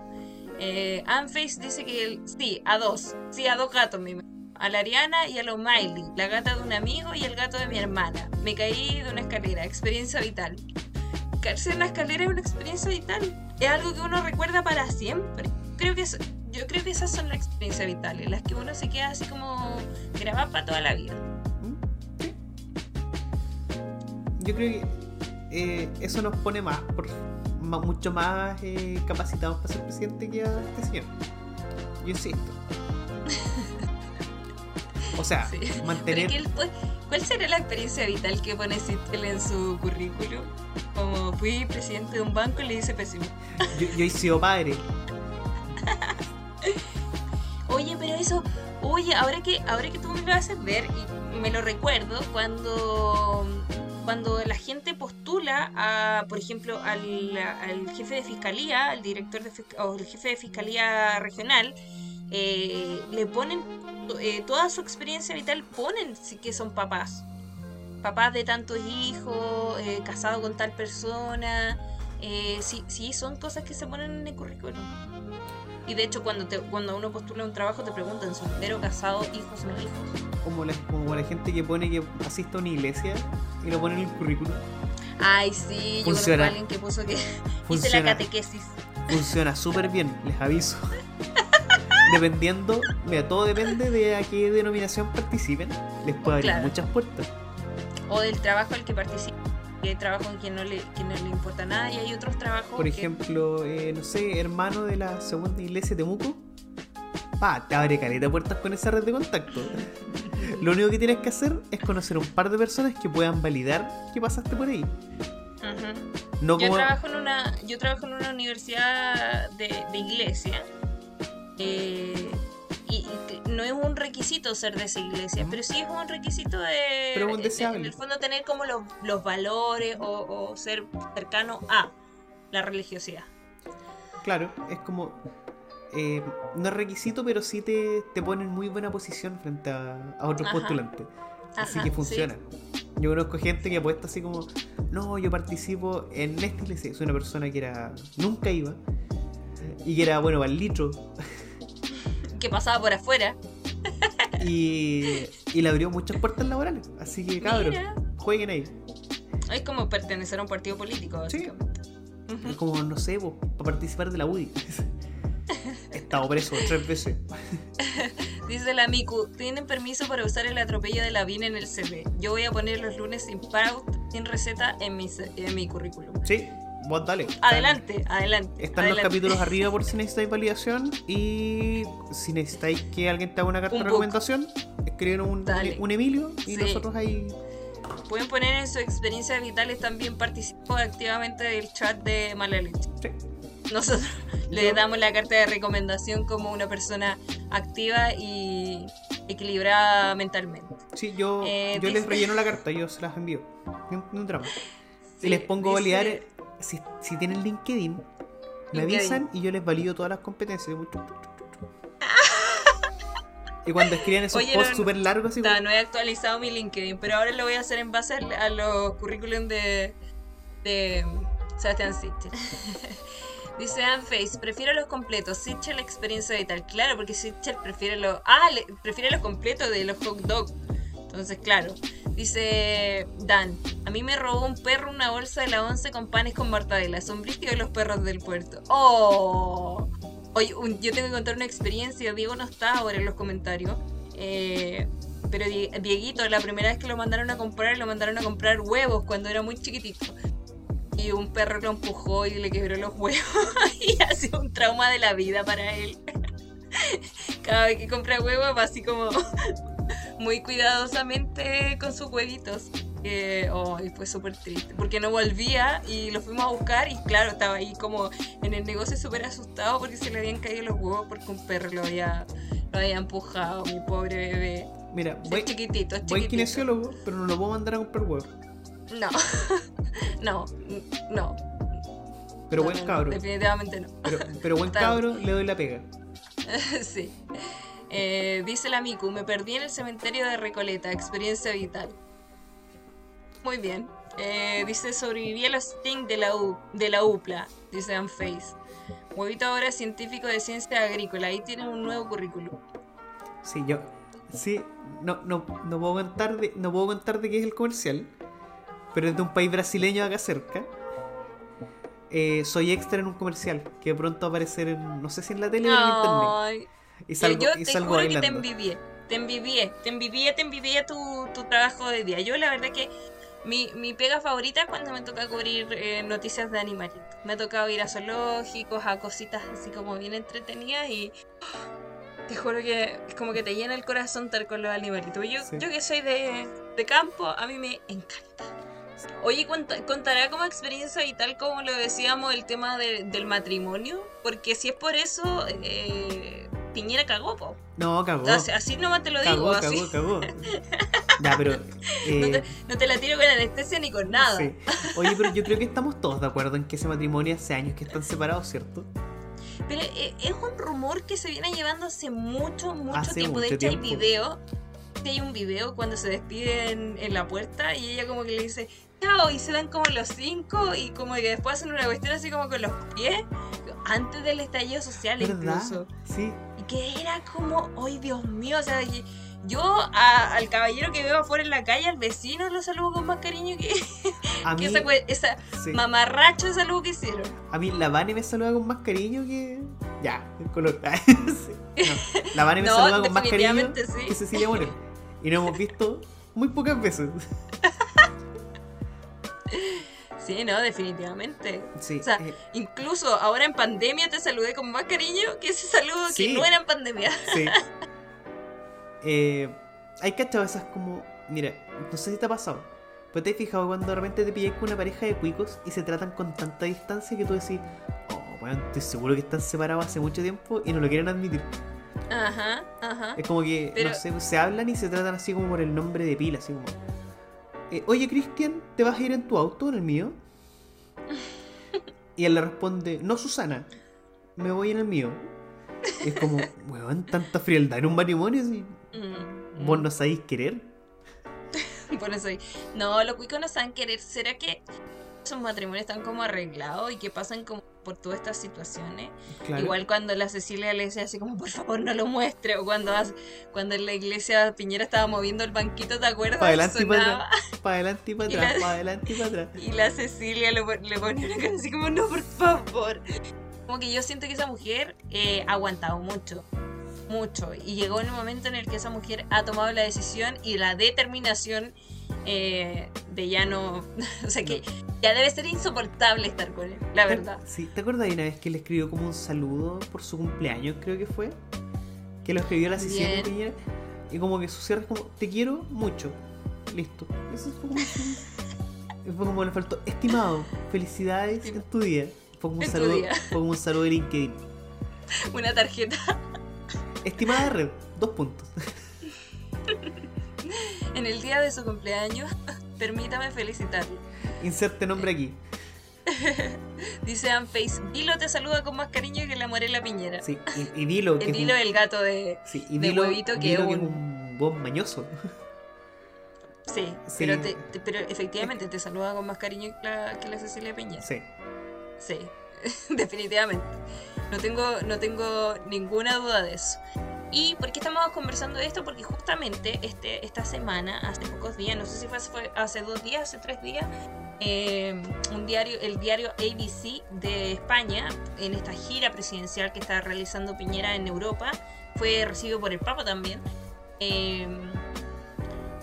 Eh, Anface dice que sí, a dos. Sí, a dos gatos, mi a la Ariana y a los Miley, la gata de un amigo y el gato de mi hermana. Me caí de una escalera, experiencia vital. Caerse en una escalera es una experiencia vital. Es algo que uno recuerda para siempre. Creo que yo creo que esas son las experiencias vitales, las que uno se queda así como grabada para toda la vida. Yo creo que eh, eso nos pone más, por, mucho más eh, capacitados para ser presidente que a este señor. Yo insisto. O sea, mantener. ¿Cuál será la experiencia vital que pone Sittel en su currículum? Como fui presidente de un banco y le hice pésimo. Yo, yo he sido padre. Oye, pero eso, oye, ahora que, ahora que tú me lo haces ver, y me lo recuerdo, cuando, cuando la gente postula a, por ejemplo, al, jefe de fiscalía, al director de o el jefe de fiscalía regional, eh, le ponen eh, toda su experiencia vital, ponen que son papás. Papás de tantos hijos, eh, casado con tal persona. sí, sí, son cosas que se ponen en el currículum. Y de hecho, cuando, te, cuando uno postula un trabajo, te preguntan soltero, casado, hijos, no hijos. Como la, como la gente que pone que asiste a una iglesia y lo pone en el currículum. Ay, sí, yo conozco a alguien que puso que hice la catequesis. Funciona súper bien, les aviso. Dependiendo, mira, todo depende de a qué denominación participen, les puede abrir muchas puertas. O del trabajo al que participen hay trabajo en que no le, que no le importa nada y hay otros trabajos. Por ejemplo, eh, no sé, hermano de la segunda iglesia de Temuco. Pa, te abre caleta puertas con esa red de contacto. Lo único que tienes que hacer es conocer un par de personas que puedan validar que pasaste por ahí. yo, trabajo en una, yo trabajo en una universidad de, de iglesia. Eh, y, no es un requisito ser de esa iglesia, pero sí es un requisito de, en el fondo tener como los, valores o, ser cercano a la religiosidad. Claro, es como eh, no es requisito, pero sí te, te pone en muy buena posición frente a, otros postulantes. Así que funciona. Yo conozco gente que ha puesto así como, no, yo participo en esta iglesia. Soy una persona que era, nunca iba y que era, bueno, al litro que pasaba por afuera. Y, y le abrió muchas puertas laborales. Así que, cabrón, jueguen ahí. Es como pertenecer a un partido político, básicamente. Como, no sé, para participar de la UDI. He estado preso tres veces. Dice la Miku, tienen permiso para usar el atropello de la VIN en el CV. Yo voy a poner los lunes sin paut, sin receta en mi, en mi currículum. Sí, vos dale. Adelante, adelante. Están los capítulos arriba por si necesitáis validación y si necesitáis que alguien te haga una carta de recomendación, escriben un, un, Emilio y nosotros ahí... Pueden poner en su experiencia vitales también participó activamente del chat de Malaleche. Sí. Nosotros le damos la carta de recomendación como una persona activa y equilibrada mentalmente. Sí, yo, eh, yo les relleno la carta, yo se las envío. No, un drama. y les pongo validar si, si tienen LinkedIn, me avisan y yo les valido todas las competencias. y cuando escriben esos posts súper largos, así no, no he actualizado mi LinkedIn, pero ahora lo voy a hacer en base a los currículum de, de Sebastián Sitcher. Dice Anface, prefiero los completos. Sitcher la experiencia vital. Claro, porque Sitcher prefiere los. Ah, prefiere los completos de los hot dogs. Entonces, claro. Dice Dan, a mí me robó un perro una bolsa de la once con panes con mortadela. Son de los perros del puerto. ¡Oh! Oye, yo tengo que contar una experiencia. Diego no está ahora en los comentarios. Eh, pero Dieguito, la primera vez que lo mandaron a comprar, lo mandaron a comprar huevos cuando era muy chiquitito. Y un perro lo empujó y le quebró los huevos. y ha sido un trauma de la vida para él. Cada vez que compra huevos va así como muy cuidadosamente con sus huevitos. Eh, oh, y fue súper triste, porque no volvía y lo fuimos a buscar y claro, estaba ahí como en el negocio súper asustado porque se le habían caído los huevos porque un perro lo había, lo había empujado, mi pobre bebé. Mira, voy, chiquitito, Voy kinesiólogo, pero no lo puedo mandar a comprar huevos. No, no, no. Pero buen cabro. definitivamente no. Pero, pero buen cabro, le doy la pega. sí. Eh, dice la Miku, me perdí en el cementerio de Recoleta, experiencia vital. Muy bien. Eh, dice, sobreviví a los Sting de la, U, de la UPLA, dice Unface. Huevito ahora científico de ciencia agrícola, ahí tiene un nuevo currículum. Sí, yo, Sí, no, no, no puedo contar de, no puedo contar de qué es el comercial, pero es de un país brasileño acá cerca. Eh, soy extra en un comercial que pronto va a aparecer en, no sé si en la tele o en internet. Y salgo, yo y te salgo juro que te envidié. Te envidié, te envidié, te envidié tu, tu trabajo de día. Yo la verdad que mi, mi pega favorita es cuando me toca cubrir eh, noticias de animalitos. Me ha tocado ir a zoológicos, a cositas así como bien entretenidas y te juro que es como que te llena el corazón estar con los animalitos. Yo, Sí. yo que soy de, de campo, a mí me encanta. Oye, cont- contará como experiencia y tal como lo decíamos el tema de- del matrimonio, porque si es por eso, eh, Piñera cagó, po. No, cagó. Sea, así nomás te lo digo, Cagó, así. cagó, cagó. ya, pero. No, eh, te, no te la tiro con anestesia ni con nada. sí. Oye, pero yo creo que estamos todos de acuerdo en que ese matrimonio hace años que están separados, ¿cierto? Pero eh, es un rumor que se viene llevando hace mucho, mucho Hace tiempo. de hecho, hay video. Hay un video cuando se despiden en la puerta y ella como que le dice, chao, y se dan como los cinco y como que después hacen una cuestión así como con los pies, antes del estallido social ¿Verdad? incluso. Sí. Que era como, ¡ay, Dios mío! O sea, yo a- al caballero que veo afuera en la calle, al vecino, lo saludo con más cariño que, A que mí, esa, esa sí. mamarracho de saludo que hicieron. A mí la Vane me saluda con más cariño que. Ya, el color. Sí. No, la Vane me No, saluda con más cariño sí. que Cecilia Morel. Y nos hemos visto muy pocas veces. Sí, no, definitivamente. Sí. O sea, eh, Incluso ahora en pandemia te saludé con más cariño que ese saludo Sí. que no era en pandemia. sí. Eh, hay cachado esas como. Mira, no sé si te ha pasado. Pero te has fijado cuando de repente te pillas con una pareja de cuicos y se tratan con tanta distancia que tú decís, oh, bueno, estoy seguro que están separados hace mucho tiempo y no lo quieren admitir. Ajá, ajá. Es como que, Pero- no sé, se hablan y se tratan así como por el nombre de pila, así como. Eh, Oye, Cristian, ¿te vas a ir en tu auto o en el mío? Y él le responde, no, Susana, me voy en el mío. Y es como, weón, tanta frialdad en un matrimonio, si Mm, vos mm. no sabéis querer. Por eso. No, los cuicos no saben querer. ¿Será que esos matrimonios están como arreglados y que pasan como por todas estas situaciones? Claro. Igual cuando la Cecilia le decía así como, por favor, no lo muestre. O cuando, cuando en la iglesia Piñera estaba moviendo el banquito, ¿te acuerdas? Para adelante y para atrás. Para adelante y para atrás. la- Para adelante y para atrás. Y la Cecilia le, le ponía una cara así como, no, por favor. Como que yo siento que esa mujer eh, ha aguantado mucho, mucho. Y llegó en un momento en el que esa mujer ha tomado la decisión y la determinación eh, de ya no... O sea que ya debe ser insoportable estar con él, la verdad. Sí, ¿te acuerdas de una vez que le escribió como un saludo por su cumpleaños, creo que fue? Que lo escribió a las 17 de Bien. Piñera. Y como que su cierre es como, te quiero mucho. Listo. Eso fue como, fue como le faltó, estimado, felicidades en tu día. Fue como un saludo, fue como un saludo de LinkedIn. Una tarjeta Estimada red, dos puntos. En el día de su cumpleaños. Permítame felicitarle. Inserte nombre aquí. Dice Anface, Dilo te saluda con más cariño que la Morela Piñera. Sí, y, y dilo que El es Dilo un- el gato de... sí, y de dilo- huevito que dilo es es un- un buen mañoso. Sí, Sí. Pero, te- te- pero efectivamente te saluda con más cariño que la, que la Cecilia Piñera. Sí. Sí, definitivamente. No tengo, no tengo ninguna duda de eso. ¿Y por qué estamos conversando de esto? Porque justamente este, esta semana, hace pocos días, no sé si fue, hace dos días, hace tres días, eh, un diario, el diario ABC de España, en esta gira presidencial que está realizando Piñera en Europa, fue recibido por el Papa también. eh,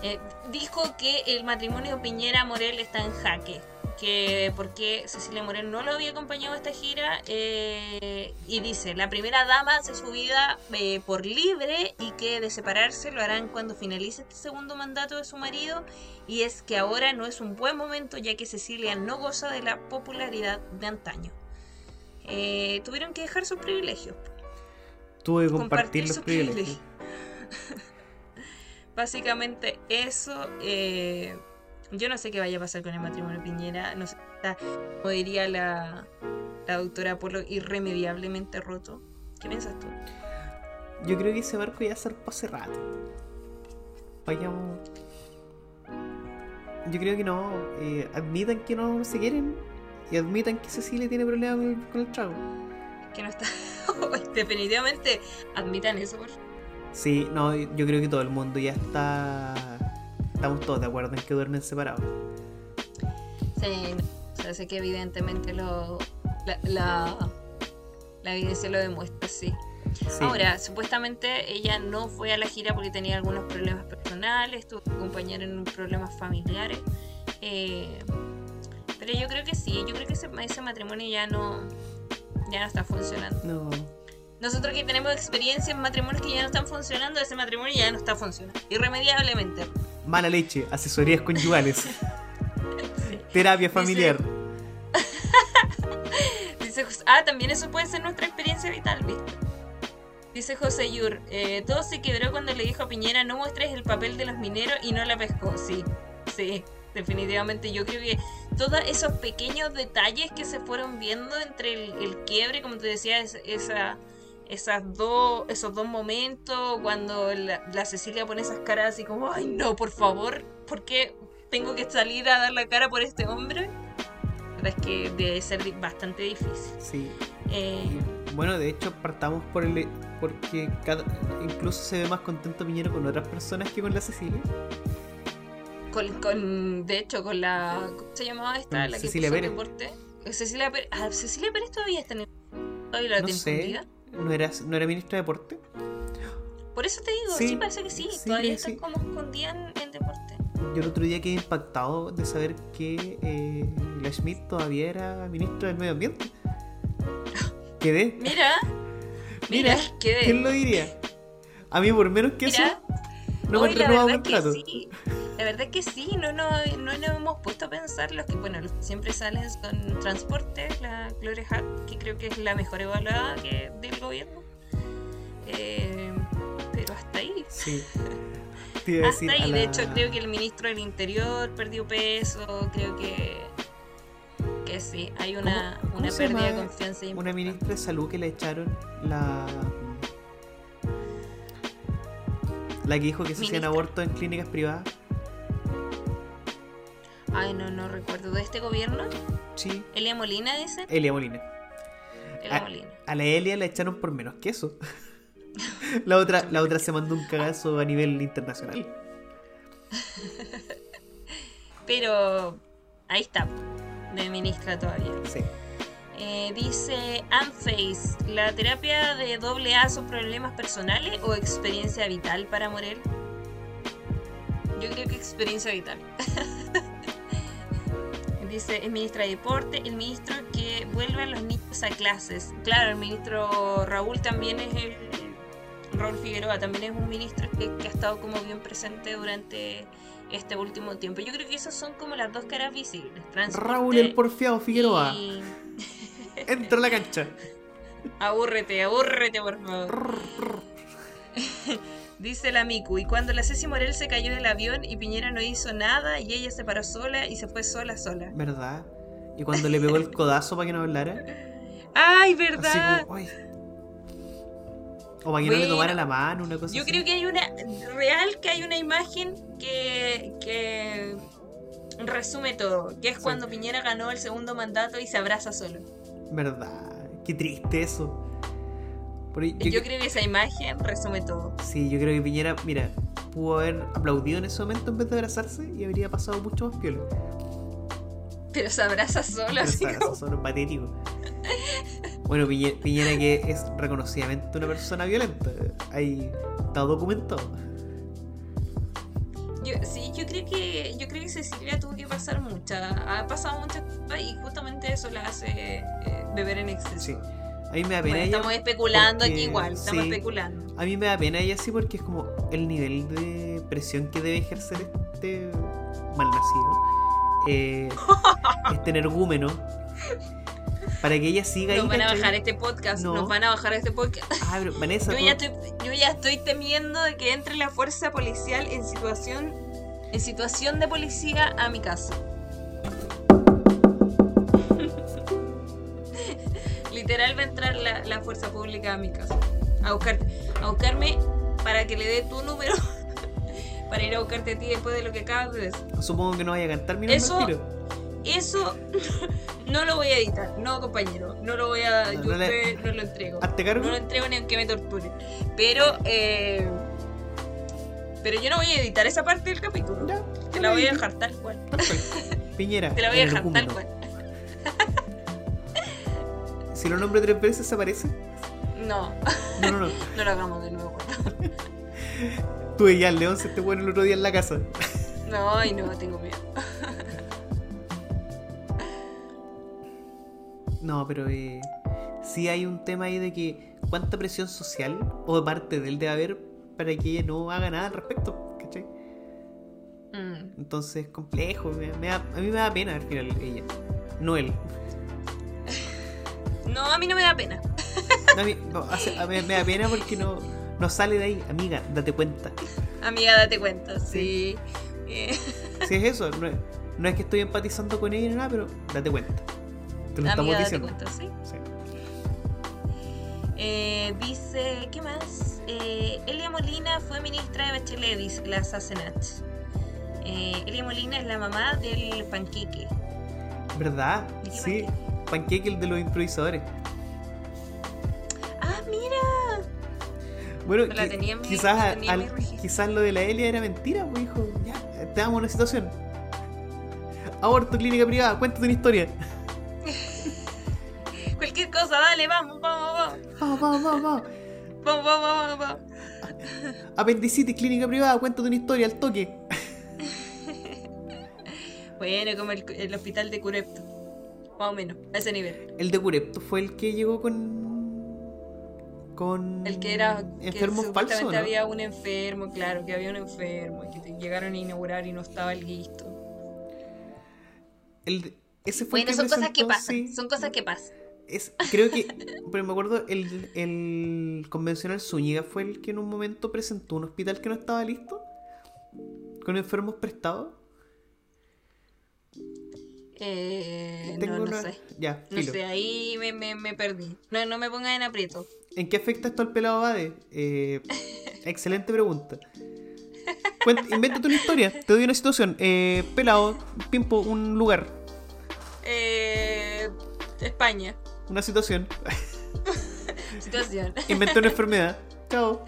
eh, dijo que el matrimonio Piñera-Morel está en jaque. Que porque Cecilia Morel no lo había acompañado a esta gira. eh, y dice: La primera dama hace su vida eh, por libre y que de separarse lo harán cuando finalice este segundo mandato de su marido. Y es que ahora no es un buen momento ya que Cecilia no goza de la popularidad de antaño. Eh, tuvieron que dejar sus privilegios. Tuve que compartir, los sus privilegios. Básicamente eso. eh, yo no sé qué vaya a pasar con el matrimonio Piñera. No sé, está, como diría la, la doctora Polo, irremediablemente roto. ¿Qué piensas tú? Yo creo que ese barco ya zarpó hace rato. Vayamos. Yo creo que no. eh, admitan que no se quieren y admitan que Cecilia tiene problemas con el, con el trago. Que no está. Definitivamente admitan eso, por favor. Sí, no, yo creo que todo el mundo ya está. Estamos todos de acuerdo en que duermen separados. Sí, o sea, sé que evidentemente lo, la, la, la evidencia lo demuestra, sí. Sí. Ahora, supuestamente ella no fue a la gira porque tenía algunos problemas personales, tuvo que acompañar en problemas familiares. eh, pero yo creo que sí, yo creo que ese, ese matrimonio ya no, ya no está funcionando. No. Nosotros que tenemos experiencia en matrimonios que ya no están funcionando, ese matrimonio ya no está funcionando. Irremediablemente. Mala leche, asesorías conyugales, terapia familiar. Dice José- ah, también eso puede ser nuestra experiencia vital, ¿viste? Dice José Yur, eh, todo se quebró cuando le dijo a Piñera no muestres el papel de los mineros y no la pescó. Sí, sí, definitivamente. Yo creo que todos esos pequeños detalles que se fueron viendo entre el, el quiebre, como te decía, es- esa, esas dos, esos dos momentos, cuando la, la Cecilia pone esas caras así como, ay no, por favor, ¿por qué tengo que salir a dar la cara por este hombre? La verdad es que debe ser bastante difícil. Sí. Eh, Y, Bueno, de hecho, partamos por el. Porque cada, incluso se ve más contento Piñero con otras personas que con la Cecilia. con, con- de hecho, con la. ¿Cómo se llamaba esta? La que Cecilia puso Pérez. deporte. Cecilia Pérez. Ah, Cecilia Pérez todavía está en el. Todavía la No sé. ¿No era, ¿No era ministra de Deporte? Por eso te digo, Sí, sí, parece que sí. sí, todavía sí. como escondida en deporte. Yo el otro día quedé impactado de saber que eh, la Schmidt todavía era ministra del Medio Ambiente. Quedé. Mira, mira, Mira, quedé. ¿quién lo diría? A mí, por menos que eso, no me que contrato. sí. La verdad que sí, no, no, no nos hemos puesto a pensar los que, bueno, los que siempre salen con transporte, la Gloria Hart, que creo que es la mejor evaluada que, del gobierno. Eh, pero hasta ahí. Sí. Te decir, Hasta ahí, de hecho creo que el ministro del Interior perdió peso, creo que que sí, hay una, ¿Cómo- cómo una pérdida de confianza. Una importante. ministra de salud que le echaron la. La que dijo que se hacían abortos en clínicas privadas. Ay, no, no recuerdo. ¿De este gobierno? Sí. Elia Molina, dice. Elia Molina. Elia Ah, Molina. A la Elia la echaron por menos que eso. la, otra, la otra se mandó un cagazo a nivel internacional. Pero ahí está, de ministra todavía. Sí. Eh, dice Anface, ¿la terapia de doble A son problemas personales o experiencia vital para Morel? Yo creo que experiencia vital. dice el ministro de Deporte, el ministro que vuelve a los niños a clases. Claro, el ministro Raúl también es el... Raúl Figueroa también es un ministro que, que ha estado como bien presente durante este último tiempo. Yo creo que esas son como las dos caras visibles. Raúl el porfiado Figueroa. y- Entra a la cancha. Abúrrete, abúrrete, por favor. Dice la Miku, y cuando la Ceci Morel se cayó del avión y Piñera no hizo nada y ella se paró sola y se fue sola sola. ¿Verdad? Y cuando le pegó el codazo para que no hablara. ¡Ay, verdad! O para que no le tomara la mano, una cosa Yo así. creo que hay una, real que hay una imagen que, que resume todo, que es Sí. cuando Piñera ganó el segundo mandato y se abraza solo. ¿Verdad? Qué triste eso. Yo, creo que esa imagen resume todo. Sí, yo creo que Piñera, mira, pudo haber aplaudido en ese momento en vez de abrazarse y habría pasado mucho más piola. Pero se abraza solo, Pero como... esos son patéticos. Bueno, Piñe- Piñera, que es reconocidamente una persona violenta. Ahí está documentado. Yo, sí, yo creo que yo creo que Cecilia tuvo que pasar mucha, ha pasado muchas y justamente eso la hace eh, beber en exceso. Sí. A mí me da pena Bueno, ella. estamos especulando aquí igual, estamos sí. especulando. A mí me da pena ella sí porque es como el nivel de presión que debe ejercer este malnacido. Eh, este energúmeno. Para que ella siga ahí. Nos van a bajar este podcast, No. nos van a bajar este podcast. Ah, pero Vanessa, Yo ya, estoy, yo ya estoy temiendo de que entre la fuerza policial en situación en situación de policía a mi casa. Literal va a entrar la, la fuerza pública a mi casa. A buscarte, a buscarme para que le dé tu número para ir a buscarte a ti después de lo que acabas de decir. supongo que no vaya a cantar mirando Eso-. Eso no lo voy a editar, no compañero, no lo voy a, No, yo no le- lo entrego. Cargo. No lo entrego ni aunque me torture. Pero, eh, pero yo no voy a editar esa parte del capítulo. Te la voy a dejar tal cual. Perfecto. Piñera. Te la voy a dejar tal cual. Si lo nombro tres veces, ¿se aparece? No, No, no, no. no lo hagamos de nuevo. Tuve ya el león se te bueno el otro día en la casa. No, ay no, tengo miedo. No, pero eh, sí hay un tema ahí de que cuánta presión social o de parte de él debe haber para que ella no haga nada al respecto, ¿cachai? Mm. Entonces, complejo. me- me da- a mí me da pena al final ella, no él. No, a mí no me da pena. A mí, no, a mí me da pena porque no, no sale de ahí. Amiga, date cuenta. Amiga, date cuenta, sí. Eh, Si es eso, no es, no es que estoy empatizando con ella ni nada, pero date cuenta. Te lo estamos amiga, date diciendo. cuenta, sí. Sí. Eh, dice, ¿qué más? Eh, Elia Molina fue ministra de Bachelet, dice la Sacenat. Eh, Elia Molina es la mamá del panquique. ¿Verdad? ¿De qué Sí. Panqueque, el de los improvisadores. Ah, mira. Bueno, tenía en mi- quizás, tenía en al- mi registro. quizás lo de la Elia era mentira, pues hijo. Ya, te damos una situación. Aborto, clínica privada, cuéntate una historia. Cualquier cosa, dale, vamos, vamos, vamos. Vamos, vamos, vamos, vamos. Vamos, vamos, vamos, vamos. Apendicitis, clínica privada, cuéntate una historia al toque. Bueno, como el, el hospital de Curepto. Más o menos, a ese nivel. El de Curepto fue el que llegó con. con. El que era. enfermos que ¿no? había un enfermo, claro, que había un enfermo. Y que te llegaron a inaugurar y no estaba listo. El de- ese fue el Bueno, que son cosas que pasan. sí. Son cosas que pasan. Es, creo que, pero me acuerdo, el, el convencional Zúñiga fue el que en un momento presentó un hospital que no estaba listo, con enfermos prestados. Eh, Tengo no, no una- sé. Ya, No sé, ahí me, me, me perdí. No, no me pongas en aprieto. ¿En qué afecta esto al pelado Bade? Eh, excelente pregunta. Cuenta, invéntate una historia, te doy una situación. Eh, pelado, pimpo, un lugar, Eh, España. una situación. Situación. Inventa una enfermedad. Chao.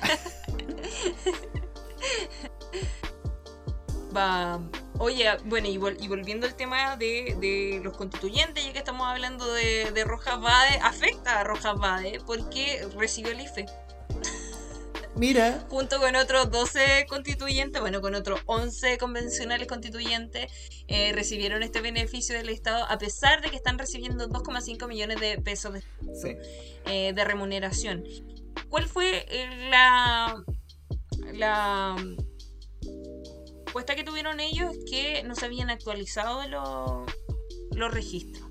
Va. Oye, bueno, y, vol- y volviendo al tema de, de los constituyentes, ya que estamos hablando de, de Rojas Bade, afecta a Rojas Bade porque recibió el IFE. Mira, Junto con otros 12 constituyentes, bueno, con otros 11 convencionales constituyentes, eh, recibieron este beneficio del Estado, a pesar de que están recibiendo 2,5 millones de pesos de sí. eh, de remuneración. ¿Cuál fue eh, la, la puesta que tuvieron ellos? Que no se habían actualizado los, los registros.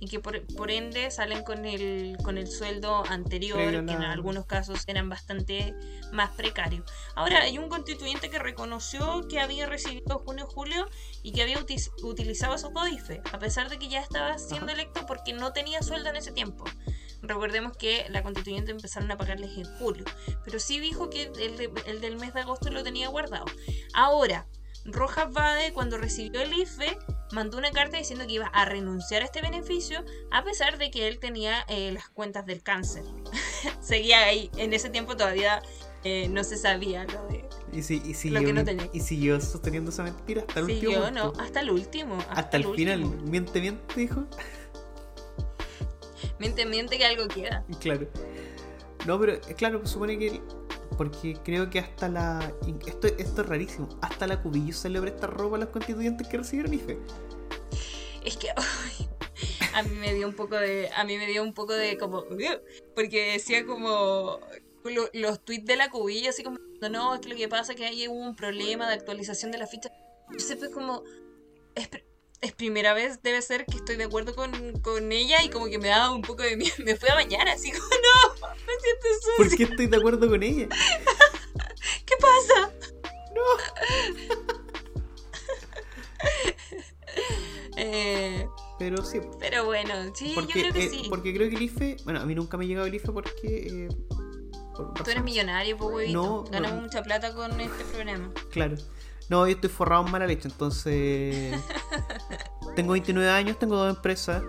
Y que por, por ende salen con el, con el sueldo anterior, que en algunos casos eran bastante más precarios. Ahora, hay un constituyente que reconoció que había recibido junio y julio y que había utilizado su CODIFE, a pesar de que ya estaba siendo Ajá. electo porque no tenía sueldo en ese tiempo. Recordemos que la constituyente empezaron a pagarles en julio, pero sí dijo que el, de- el del mes de agosto lo tenía guardado. Ahora, Rojas Bade, cuando recibió el IFE, mandó una carta diciendo que iba a renunciar a este beneficio, a pesar de que él tenía eh, las cuentas del cáncer. Seguía ahí, en ese tiempo todavía eh, no se sabía lo de. Y, si, y, Lo siguió, que no tenía. y siguió sosteniendo esa mentira hasta el Sí, último. no, hasta el último. Hasta, Hasta el final. último. Miente, miente, dijo. Miente, miente que algo queda. Claro. No, pero eh, claro, pues supone que. Porque creo que hasta la. Esto, esto es rarísimo. Hasta la cubillo salió a prestar ropa a los constituyentes que recibieron IFE. Es que a mí me dio un poco de. A mí me dio un poco de como. Porque decía como. lo- los tweets de la cubilla, así como. No, es que lo que pasa es que ahí hubo un problema de actualización de la ficha. Entonces fue como. Es, es primera vez, debe ser que estoy de acuerdo con, con ella y como que me daba un poco de miedo. Me fui a bañar así como, no, me siento sucia. ¿Por qué estoy de acuerdo con ella? ¿Qué pasa? Eh, Pero sí. pero bueno, sí, Porque, yo creo que eh, sí. porque creo que el IFE. Bueno, a mí nunca me ha llegado el IFE porque. eh, por Tú eres millonario, pues. No, Ganamos no. mucha plata con este programa. Claro. No, yo estoy forrado en mala leche, entonces. Tengo 29 años, tengo dos empresas.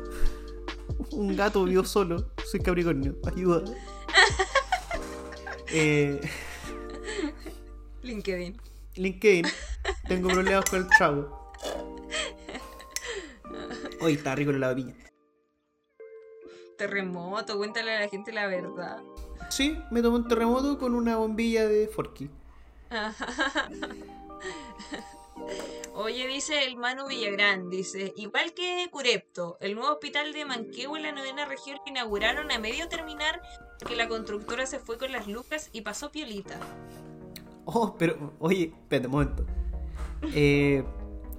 Un gato vivo solo. Soy Capricornio. Ayuda. Eh, LinkedIn. LinkedIn. Tengo problemas con el trago. Hoy está rico el helado de piña. Terremoto, cuéntale a la gente la verdad. Sí, me tomé un terremoto con una bombilla de Forky. Oye, dice el Manu Villagrán, dice, igual que Curepto, el nuevo hospital de Manquehue en la novena región que inauguraron a medio terminar, que la constructora se fue con las lucas y pasó piolita. Oh, pero, oye, espérate un momento. Eh,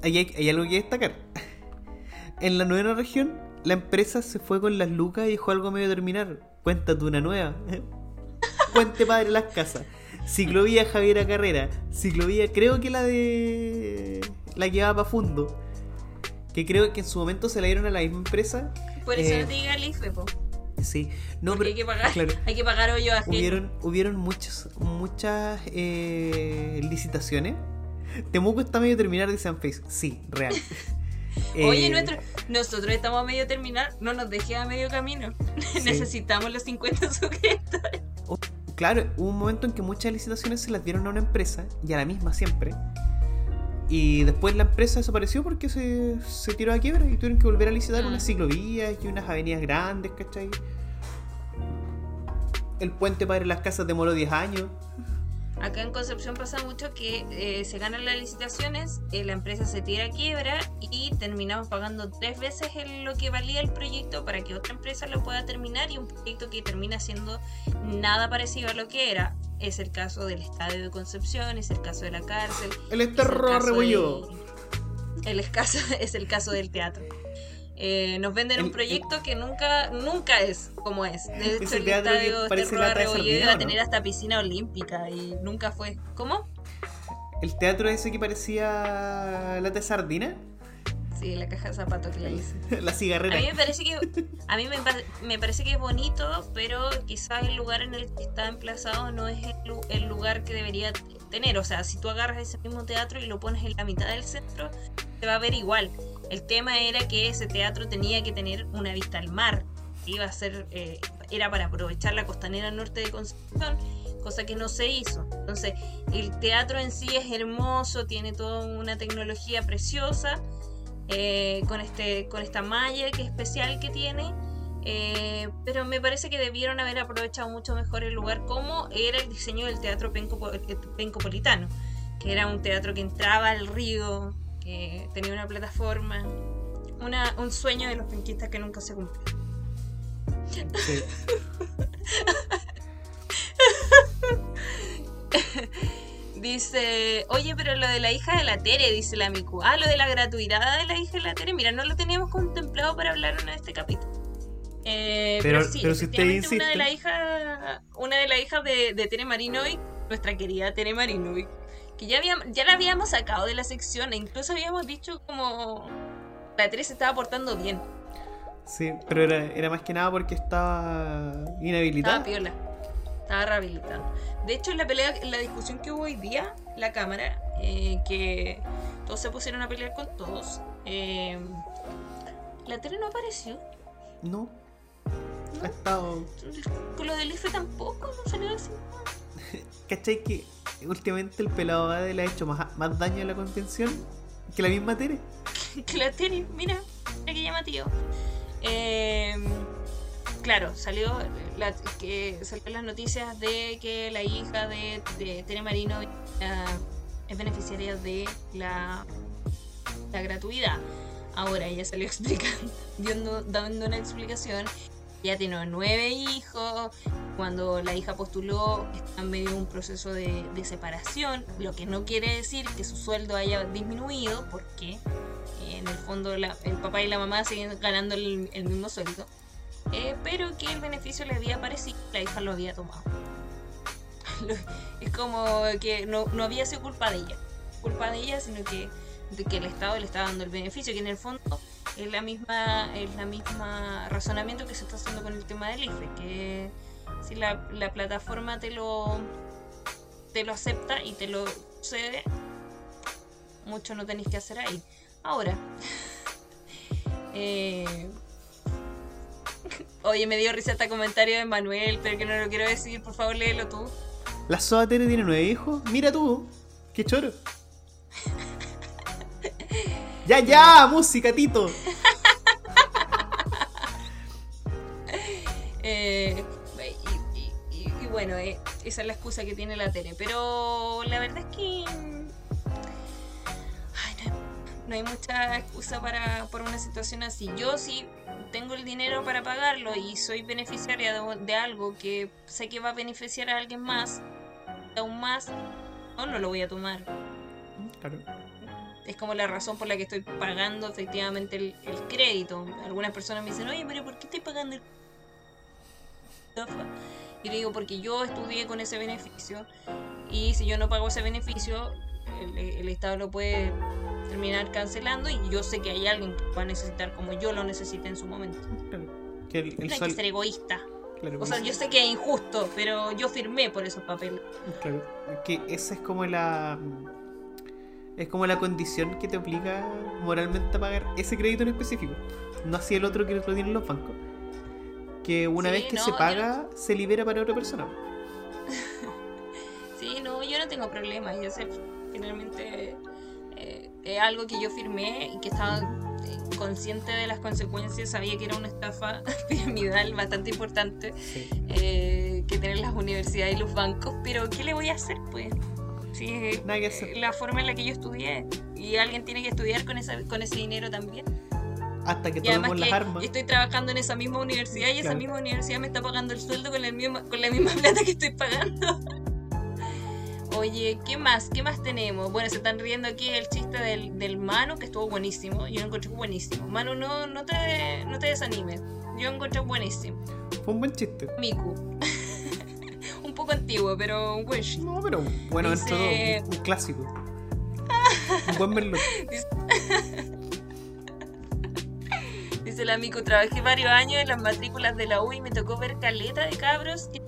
hay, algo que destacar. En la novena región, la empresa se fue con las lucas y dejó algo a medio terminar. Cuéntate una nueva. Puente Padre Las Casas. Ciclovía Javiera Carrera. Ciclovía, creo que la de. La que va para Fundo. Que creo que en su momento se la dieron a la misma empresa. Por eso Eh, no te diga el IFE, po, Sí. No, porque pero. hay que pagar, claro. hay que pagar hoyo ajeno. Hubieron, hubieron muchas, muchas eh, licitaciones. Temuco está medio terminar, dice Face. Sí, real. Oye, Eh, nuestro, nosotros estamos a medio terminar, no nos dejes a medio camino. Necesitamos los 50 suscriptores. Claro, hubo un momento en que muchas licitaciones se las dieron a una empresa, y a la misma siempre. Y después la empresa desapareció porque se, se tiró a quiebra y tuvieron que volver a licitar unas ciclovías y unas avenidas grandes, ¿cachai? El puente para las casas demoró 10 años. Acá en Concepción pasa mucho que eh, se ganan las licitaciones, eh, la empresa se tira a quiebra y terminamos pagando tres veces el- lo que valía el proyecto para que otra empresa lo pueda terminar y un proyecto que termina siendo nada parecido a lo que era. Es el caso del Estadio de Concepción, es el caso de la cárcel. El es el esterro caso rebollo. del- El escaso es el caso del teatro. Eh, nos venden un El- proyecto que nunca nunca es como es. De hecho, el estadio Rebolledo iba a tener hasta piscina olímpica y nunca fue. ¿Cómo? El teatro ese que parecía lata de sardina. Sí, la caja de zapatos que le hice. la A cigarrera. mí me parece que a mí me, me parece que es bonito, pero quizás el lugar en el que está emplazado no es el, lu- el lugar que debería tener. O sea, si tú agarras ese mismo teatro y lo pones en la mitad del centro, se va a ver igual. El tema era que ese teatro tenía que tener una vista al mar. Iba a ser, eh, era para aprovechar la costanera norte de Concepción, cosa que no se hizo. Entonces, el teatro en sí es hermoso, tiene toda una tecnología preciosa, eh, con, este, con esta malla que especial que tiene. eh, pero me parece que debieron haber aprovechado mucho mejor el lugar como era el diseño del teatro Penco- pencopolitano, que era un teatro que entraba al río, que tenía una plataforma, una, un sueño de los penquistas que nunca se cumplió. Sí. Dice, oye, pero lo de la hija de la Tere, dice la Miku. Ah, lo de la gratuidad de la hija de la Tere. Mira, no lo teníamos contemplado para hablar en este capítulo. Eh, pero, Pero- sí, pero si usted una de las hijas, una de las hijas de, de Tere Marinovic, nuestra querida Tere Marinovic, que ya habíamos, ya la habíamos sacado de la sección e incluso habíamos dicho como la Tere se estaba portando bien. Sí, pero era, era más que nada porque estaba inhabilitada. Estaba piola. Estaba rehabilitando. De hecho, en la pelea, la discusión que hubo hoy día, la cámara, eh, que todos se pusieron a pelear con todos, eh, la tele no apareció. No. Ha estado. Con lo del IFE tampoco, no salió así. ¿Cachai que últimamente el pelado Bade le ha hecho más, más daño a la convención que la misma Tere? que la tele, mira, mira que llamativo. Eh, claro, salió la, que las noticias de que la hija de, de Tere Marino ah, es beneficiaria de la, la gratuidad. Ahora ella salió explicando, dando una explicación. Ella tiene nueve hijos. Cuando la hija postuló, está en medio de un proceso de, separación, lo que no quiere decir que su sueldo haya disminuido, porque eh, en el fondo la- el papá y la mamá siguen ganando el, mismo sueldo, eh, pero que el beneficio le había parecido, la hija lo había tomado. Es como que no, no había sido culpa de ella, culpa de ella, sino que, de que el Estado le está dando el beneficio, que en el fondo es la misma, es la misma razonamiento que se está haciendo con el tema del IFE, que si la, la plataforma te lo te lo acepta y te lo cede, mucho no tenéis que hacer ahí. Ahora, Eh, Oye, me dio risa este comentario de Manuel, pero que no lo quiero decir. Por favor, léelo tú. La Soda Tere tiene nueve hijos. Mira tú. Qué choro. ya, ya, música, Tito. Eh, y, y- y- y bueno, eh, esa es la excusa que tiene la Tere. Pero la verdad es que. no, no hay mucha excusa para por una situación así. Yo sí tengo el dinero para pagarlo y soy beneficiaria de, de algo que sé que va a beneficiar a alguien más, aún más, no, no lo voy a tomar. Claro. Es como la razón por la que estoy pagando efectivamente el, el crédito. Algunas personas me dicen, oye, pero ¿por qué estoy pagando el? Y le digo, porque yo estudié con ese beneficio y si yo no pago ese beneficio, el, el Estado lo puede terminar cancelando y yo sé que hay alguien que va a necesitar como yo lo necesité en su momento. Que el, el No hay sol- que ser egoísta. claro, O sea, yo sé que es injusto, pero yo firmé por esos papeles. Claro, que esa es como la. Es como la condición que te obliga moralmente a pagar ese crédito en específico. No así el otro que lo tienen los bancos. Que una Sí, vez que no, se paga, se libera para otra persona. Sí, no, yo no tengo problema. Yo sé, finalmente eh, es algo que yo firmé y que estaba eh, consciente de las consecuencias. Sabía que era una estafa piramidal bastante importante Sí. eh, que tener las universidades y los bancos. Pero ¿qué le voy a hacer, pues? Sí, Nada que hacer. la forma en la que yo estudié. Y alguien tiene que estudiar con, esa, con ese dinero también. Hasta que tomemos las que armas. estoy trabajando en esa misma universidad y esa Claro. misma universidad me está pagando el sueldo con, el mismo, con la misma plata que estoy pagando. Oye, ¿qué más? ¿Qué más tenemos? Bueno, se están riendo aquí el chiste del, del Manu, que estuvo buenísimo. Yo lo encontré buenísimo. Manu, no, no, te, no te desanimes. Yo lo encontré buenísimo. Fue un buen chiste. Miku. Poco antiguo, pero un buen chiste. No, pero bueno, Dice- dentro todo, un, un clásico. un buen verlo. Dice la Miku, trabajé varios años en las matrículas de la U y me tocó ver caleta de cabros que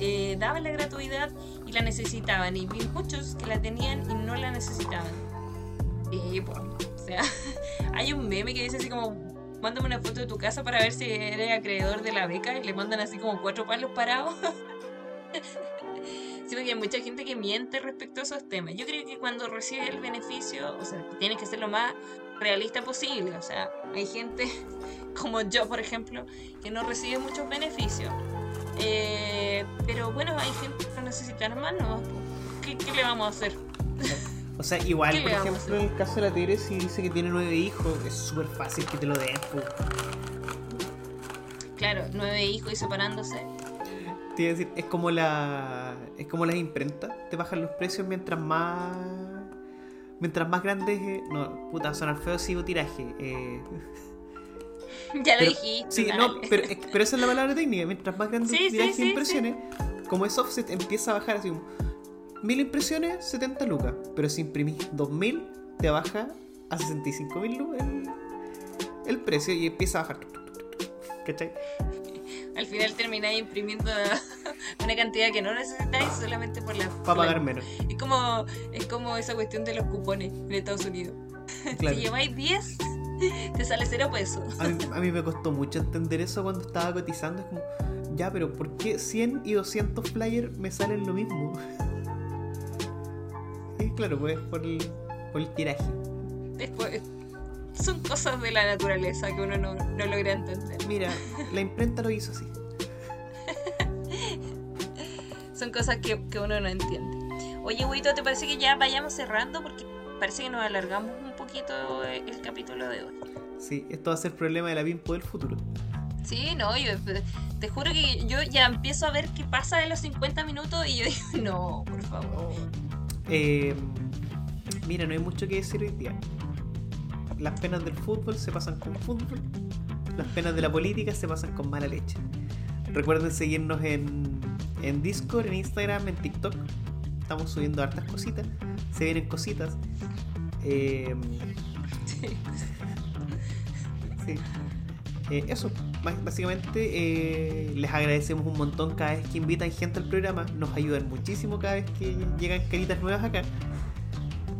eh, daban la gratuidad y la necesitaban. Y vi muchos que la tenían y no la necesitaban. Y pues, o sea, hay un meme que dice así como, mándame una foto de tu casa para ver si eres acreedor de la beca y le mandan así como cuatro palos parados. Sí, porque hay mucha gente que miente respecto a esos temas. Yo creo que cuando recibe el beneficio, o sea, tienes que ser lo más realista posible. O sea, hay gente como yo, por ejemplo, que no recibe muchos beneficios. Eh, pero bueno, hay gente que necesita ¿no? ¿Qué, qué le vamos a hacer? O sea, igual, ¿Qué por ejemplo, en el caso de la Tere, si dice que tiene nueve hijos, es súper fácil que te lo den. Claro, nueve hijos y separándose. Te iba a decir, es como la. Es como las imprentas. Te bajan los precios mientras más. Mientras más grandes. eh, no, puta, sonar feo sigo tiraje. Eh, ya lo pero- dijiste. sí, dale. no, pero, pero esa es la palabra técnica. Mientras más grandes Sí, tiraje sí, impresiones, como es offset, empieza a bajar así como. Mil impresiones, 70 lucas. Pero si imprimís 2000, te baja a 65 mil lucas el, el precio y empieza a bajar. ¿Cachai? Al final termináis imprimiendo una cantidad que no necesitáis solamente por la. Para pagar menos. Es como, es como esa cuestión de los cupones en Estados Unidos. Claro. Si lleváis 10, te sale 0 pesos. A mí, a mí me costó mucho entender eso cuando estaba cotizando. Es como, ya, pero ¿por qué 100 y 200 flyers me salen lo mismo? Y claro, pues por el, por el tiraje. Después, son cosas de la naturaleza que uno no, no logra entender. Mira, la imprenta lo hizo así. Son cosas que, que uno no entiende. Oye, Huito, ¿te parece que ya vayamos cerrando? Porque parece que nos alargamos un poquito el capítulo de hoy. Sí, esto va a ser problema de la Pimpo del futuro. Sí, no, yo te juro que yo ya empiezo a ver qué pasa de los 50 minutos y yo digo, no, por favor. Eh, mira, no hay mucho que decir hoy día. Las penas del fútbol se pasan con fútbol. Las penas de la política se pasan con mala leche. Recuerden seguirnos en, en Discord, en Instagram, en TikTok. Estamos subiendo hartas cositas. Se vienen cositas. Eh, Sí. sí. Eh, eso, Bás- básicamente eh, les agradecemos un montón cada vez que invitan gente al programa. Nos ayudan muchísimo cada vez que llegan caritas nuevas acá.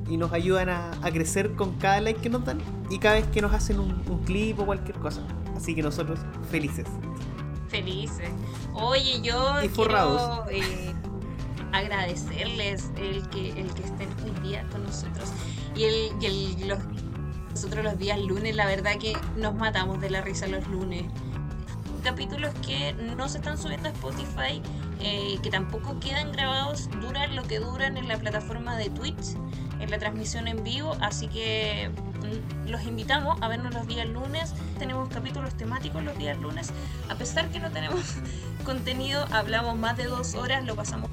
Y nos ayudan a, a crecer con cada like que nos dan y cada vez que nos hacen un, un clip o cualquier cosa. Así que nosotros felices. Felices. Oye, yo Y quiero eh, agradecerles el que, el que estén hoy día con nosotros. Y, el, y el- los, nosotros los días lunes, la verdad que nos matamos de la risa los lunes. Capítulos que no se están subiendo a Spotify, eh, que tampoco quedan grabados, duran lo que duran en la plataforma de Twitch, en la transmisión en vivo, así que mm, los invitamos a vernos los días lunes. Tenemos capítulos temáticos los días lunes. A pesar que no tenemos contenido, hablamos más de dos horas, lo pasamos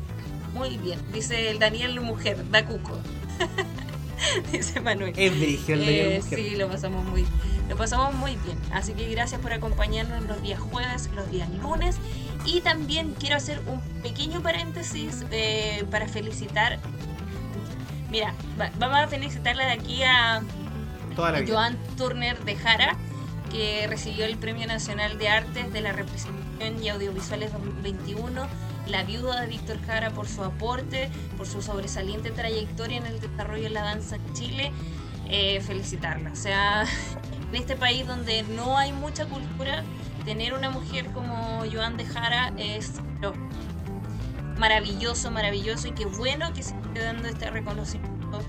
muy bien. Dice el Daniel Mujer, da cuco. Dice Manuel. Es el Eh, Mujer. sí, lo pasamos muy lo pasamos muy bien. Así que gracias por acompañarnos los días jueves, los días lunes. Y también quiero hacer un pequeño paréntesis eh, para felicitar. Mira, va- vamos a felicitarle de aquí a Toda la vida. Joan Turner de Jara, que recibió el Premio Nacional de Artes de la Representación y Audiovisuales 2021. La viuda de Víctor Jara por su aporte, por su sobresaliente trayectoria en el desarrollo de la danza en Chile. Eh, felicitarla. O sea, en este país donde no hay mucha cultura, tener una mujer como Joan de Jara es no, maravilloso, maravilloso y qué bueno que se esté dando este reconocimiento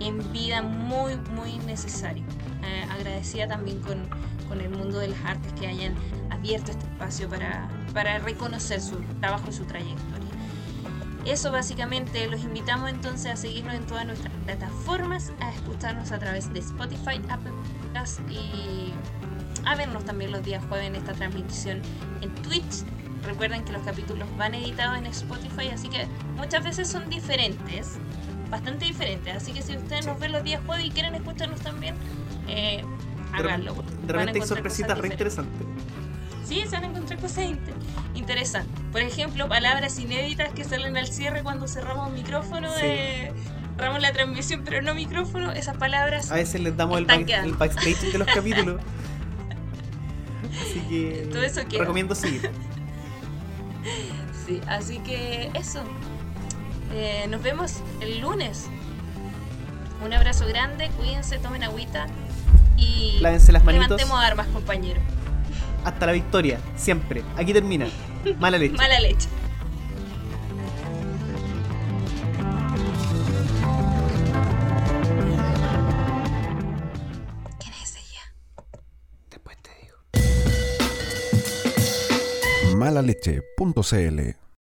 en vida muy, muy necesario. Eh, agradecida también con, con el mundo de las artes que hayan abierto este espacio para, para reconocer su trabajo y su trayectoria. Eso básicamente, los invitamos entonces a seguirnos en todas nuestras plataformas, a escucharnos a través de Spotify, Apple Podcasts y a vernos también los días jueves en esta transmisión en Twitch. Recuerden que los capítulos van editados en Spotify, así que muchas veces son diferentes, bastante diferentes. Así que si ustedes nos ven los días jueves y quieren escucharnos también, eh, De háganlo. repente hay sorpresitas re interesantes. Sí, se van a encontrar cosas inter- interesantes. Por ejemplo, palabras inéditas que salen al cierre cuando cerramos micrófono, Sí. eh, cerramos la transmisión, pero no micrófono. Esas palabras A veces les damos el, back- backstage de los capítulos. Así que Todo eso queda. recomiendo seguir. Sí, así que eso. Eh, nos vemos el lunes. Un abrazo grande, cuídense, tomen agüita y Lávense las manitos. levantemos armas, compañeros. Hasta la victoria, siempre. Aquí termina. Mala leche. Mala leche. malaleche.cl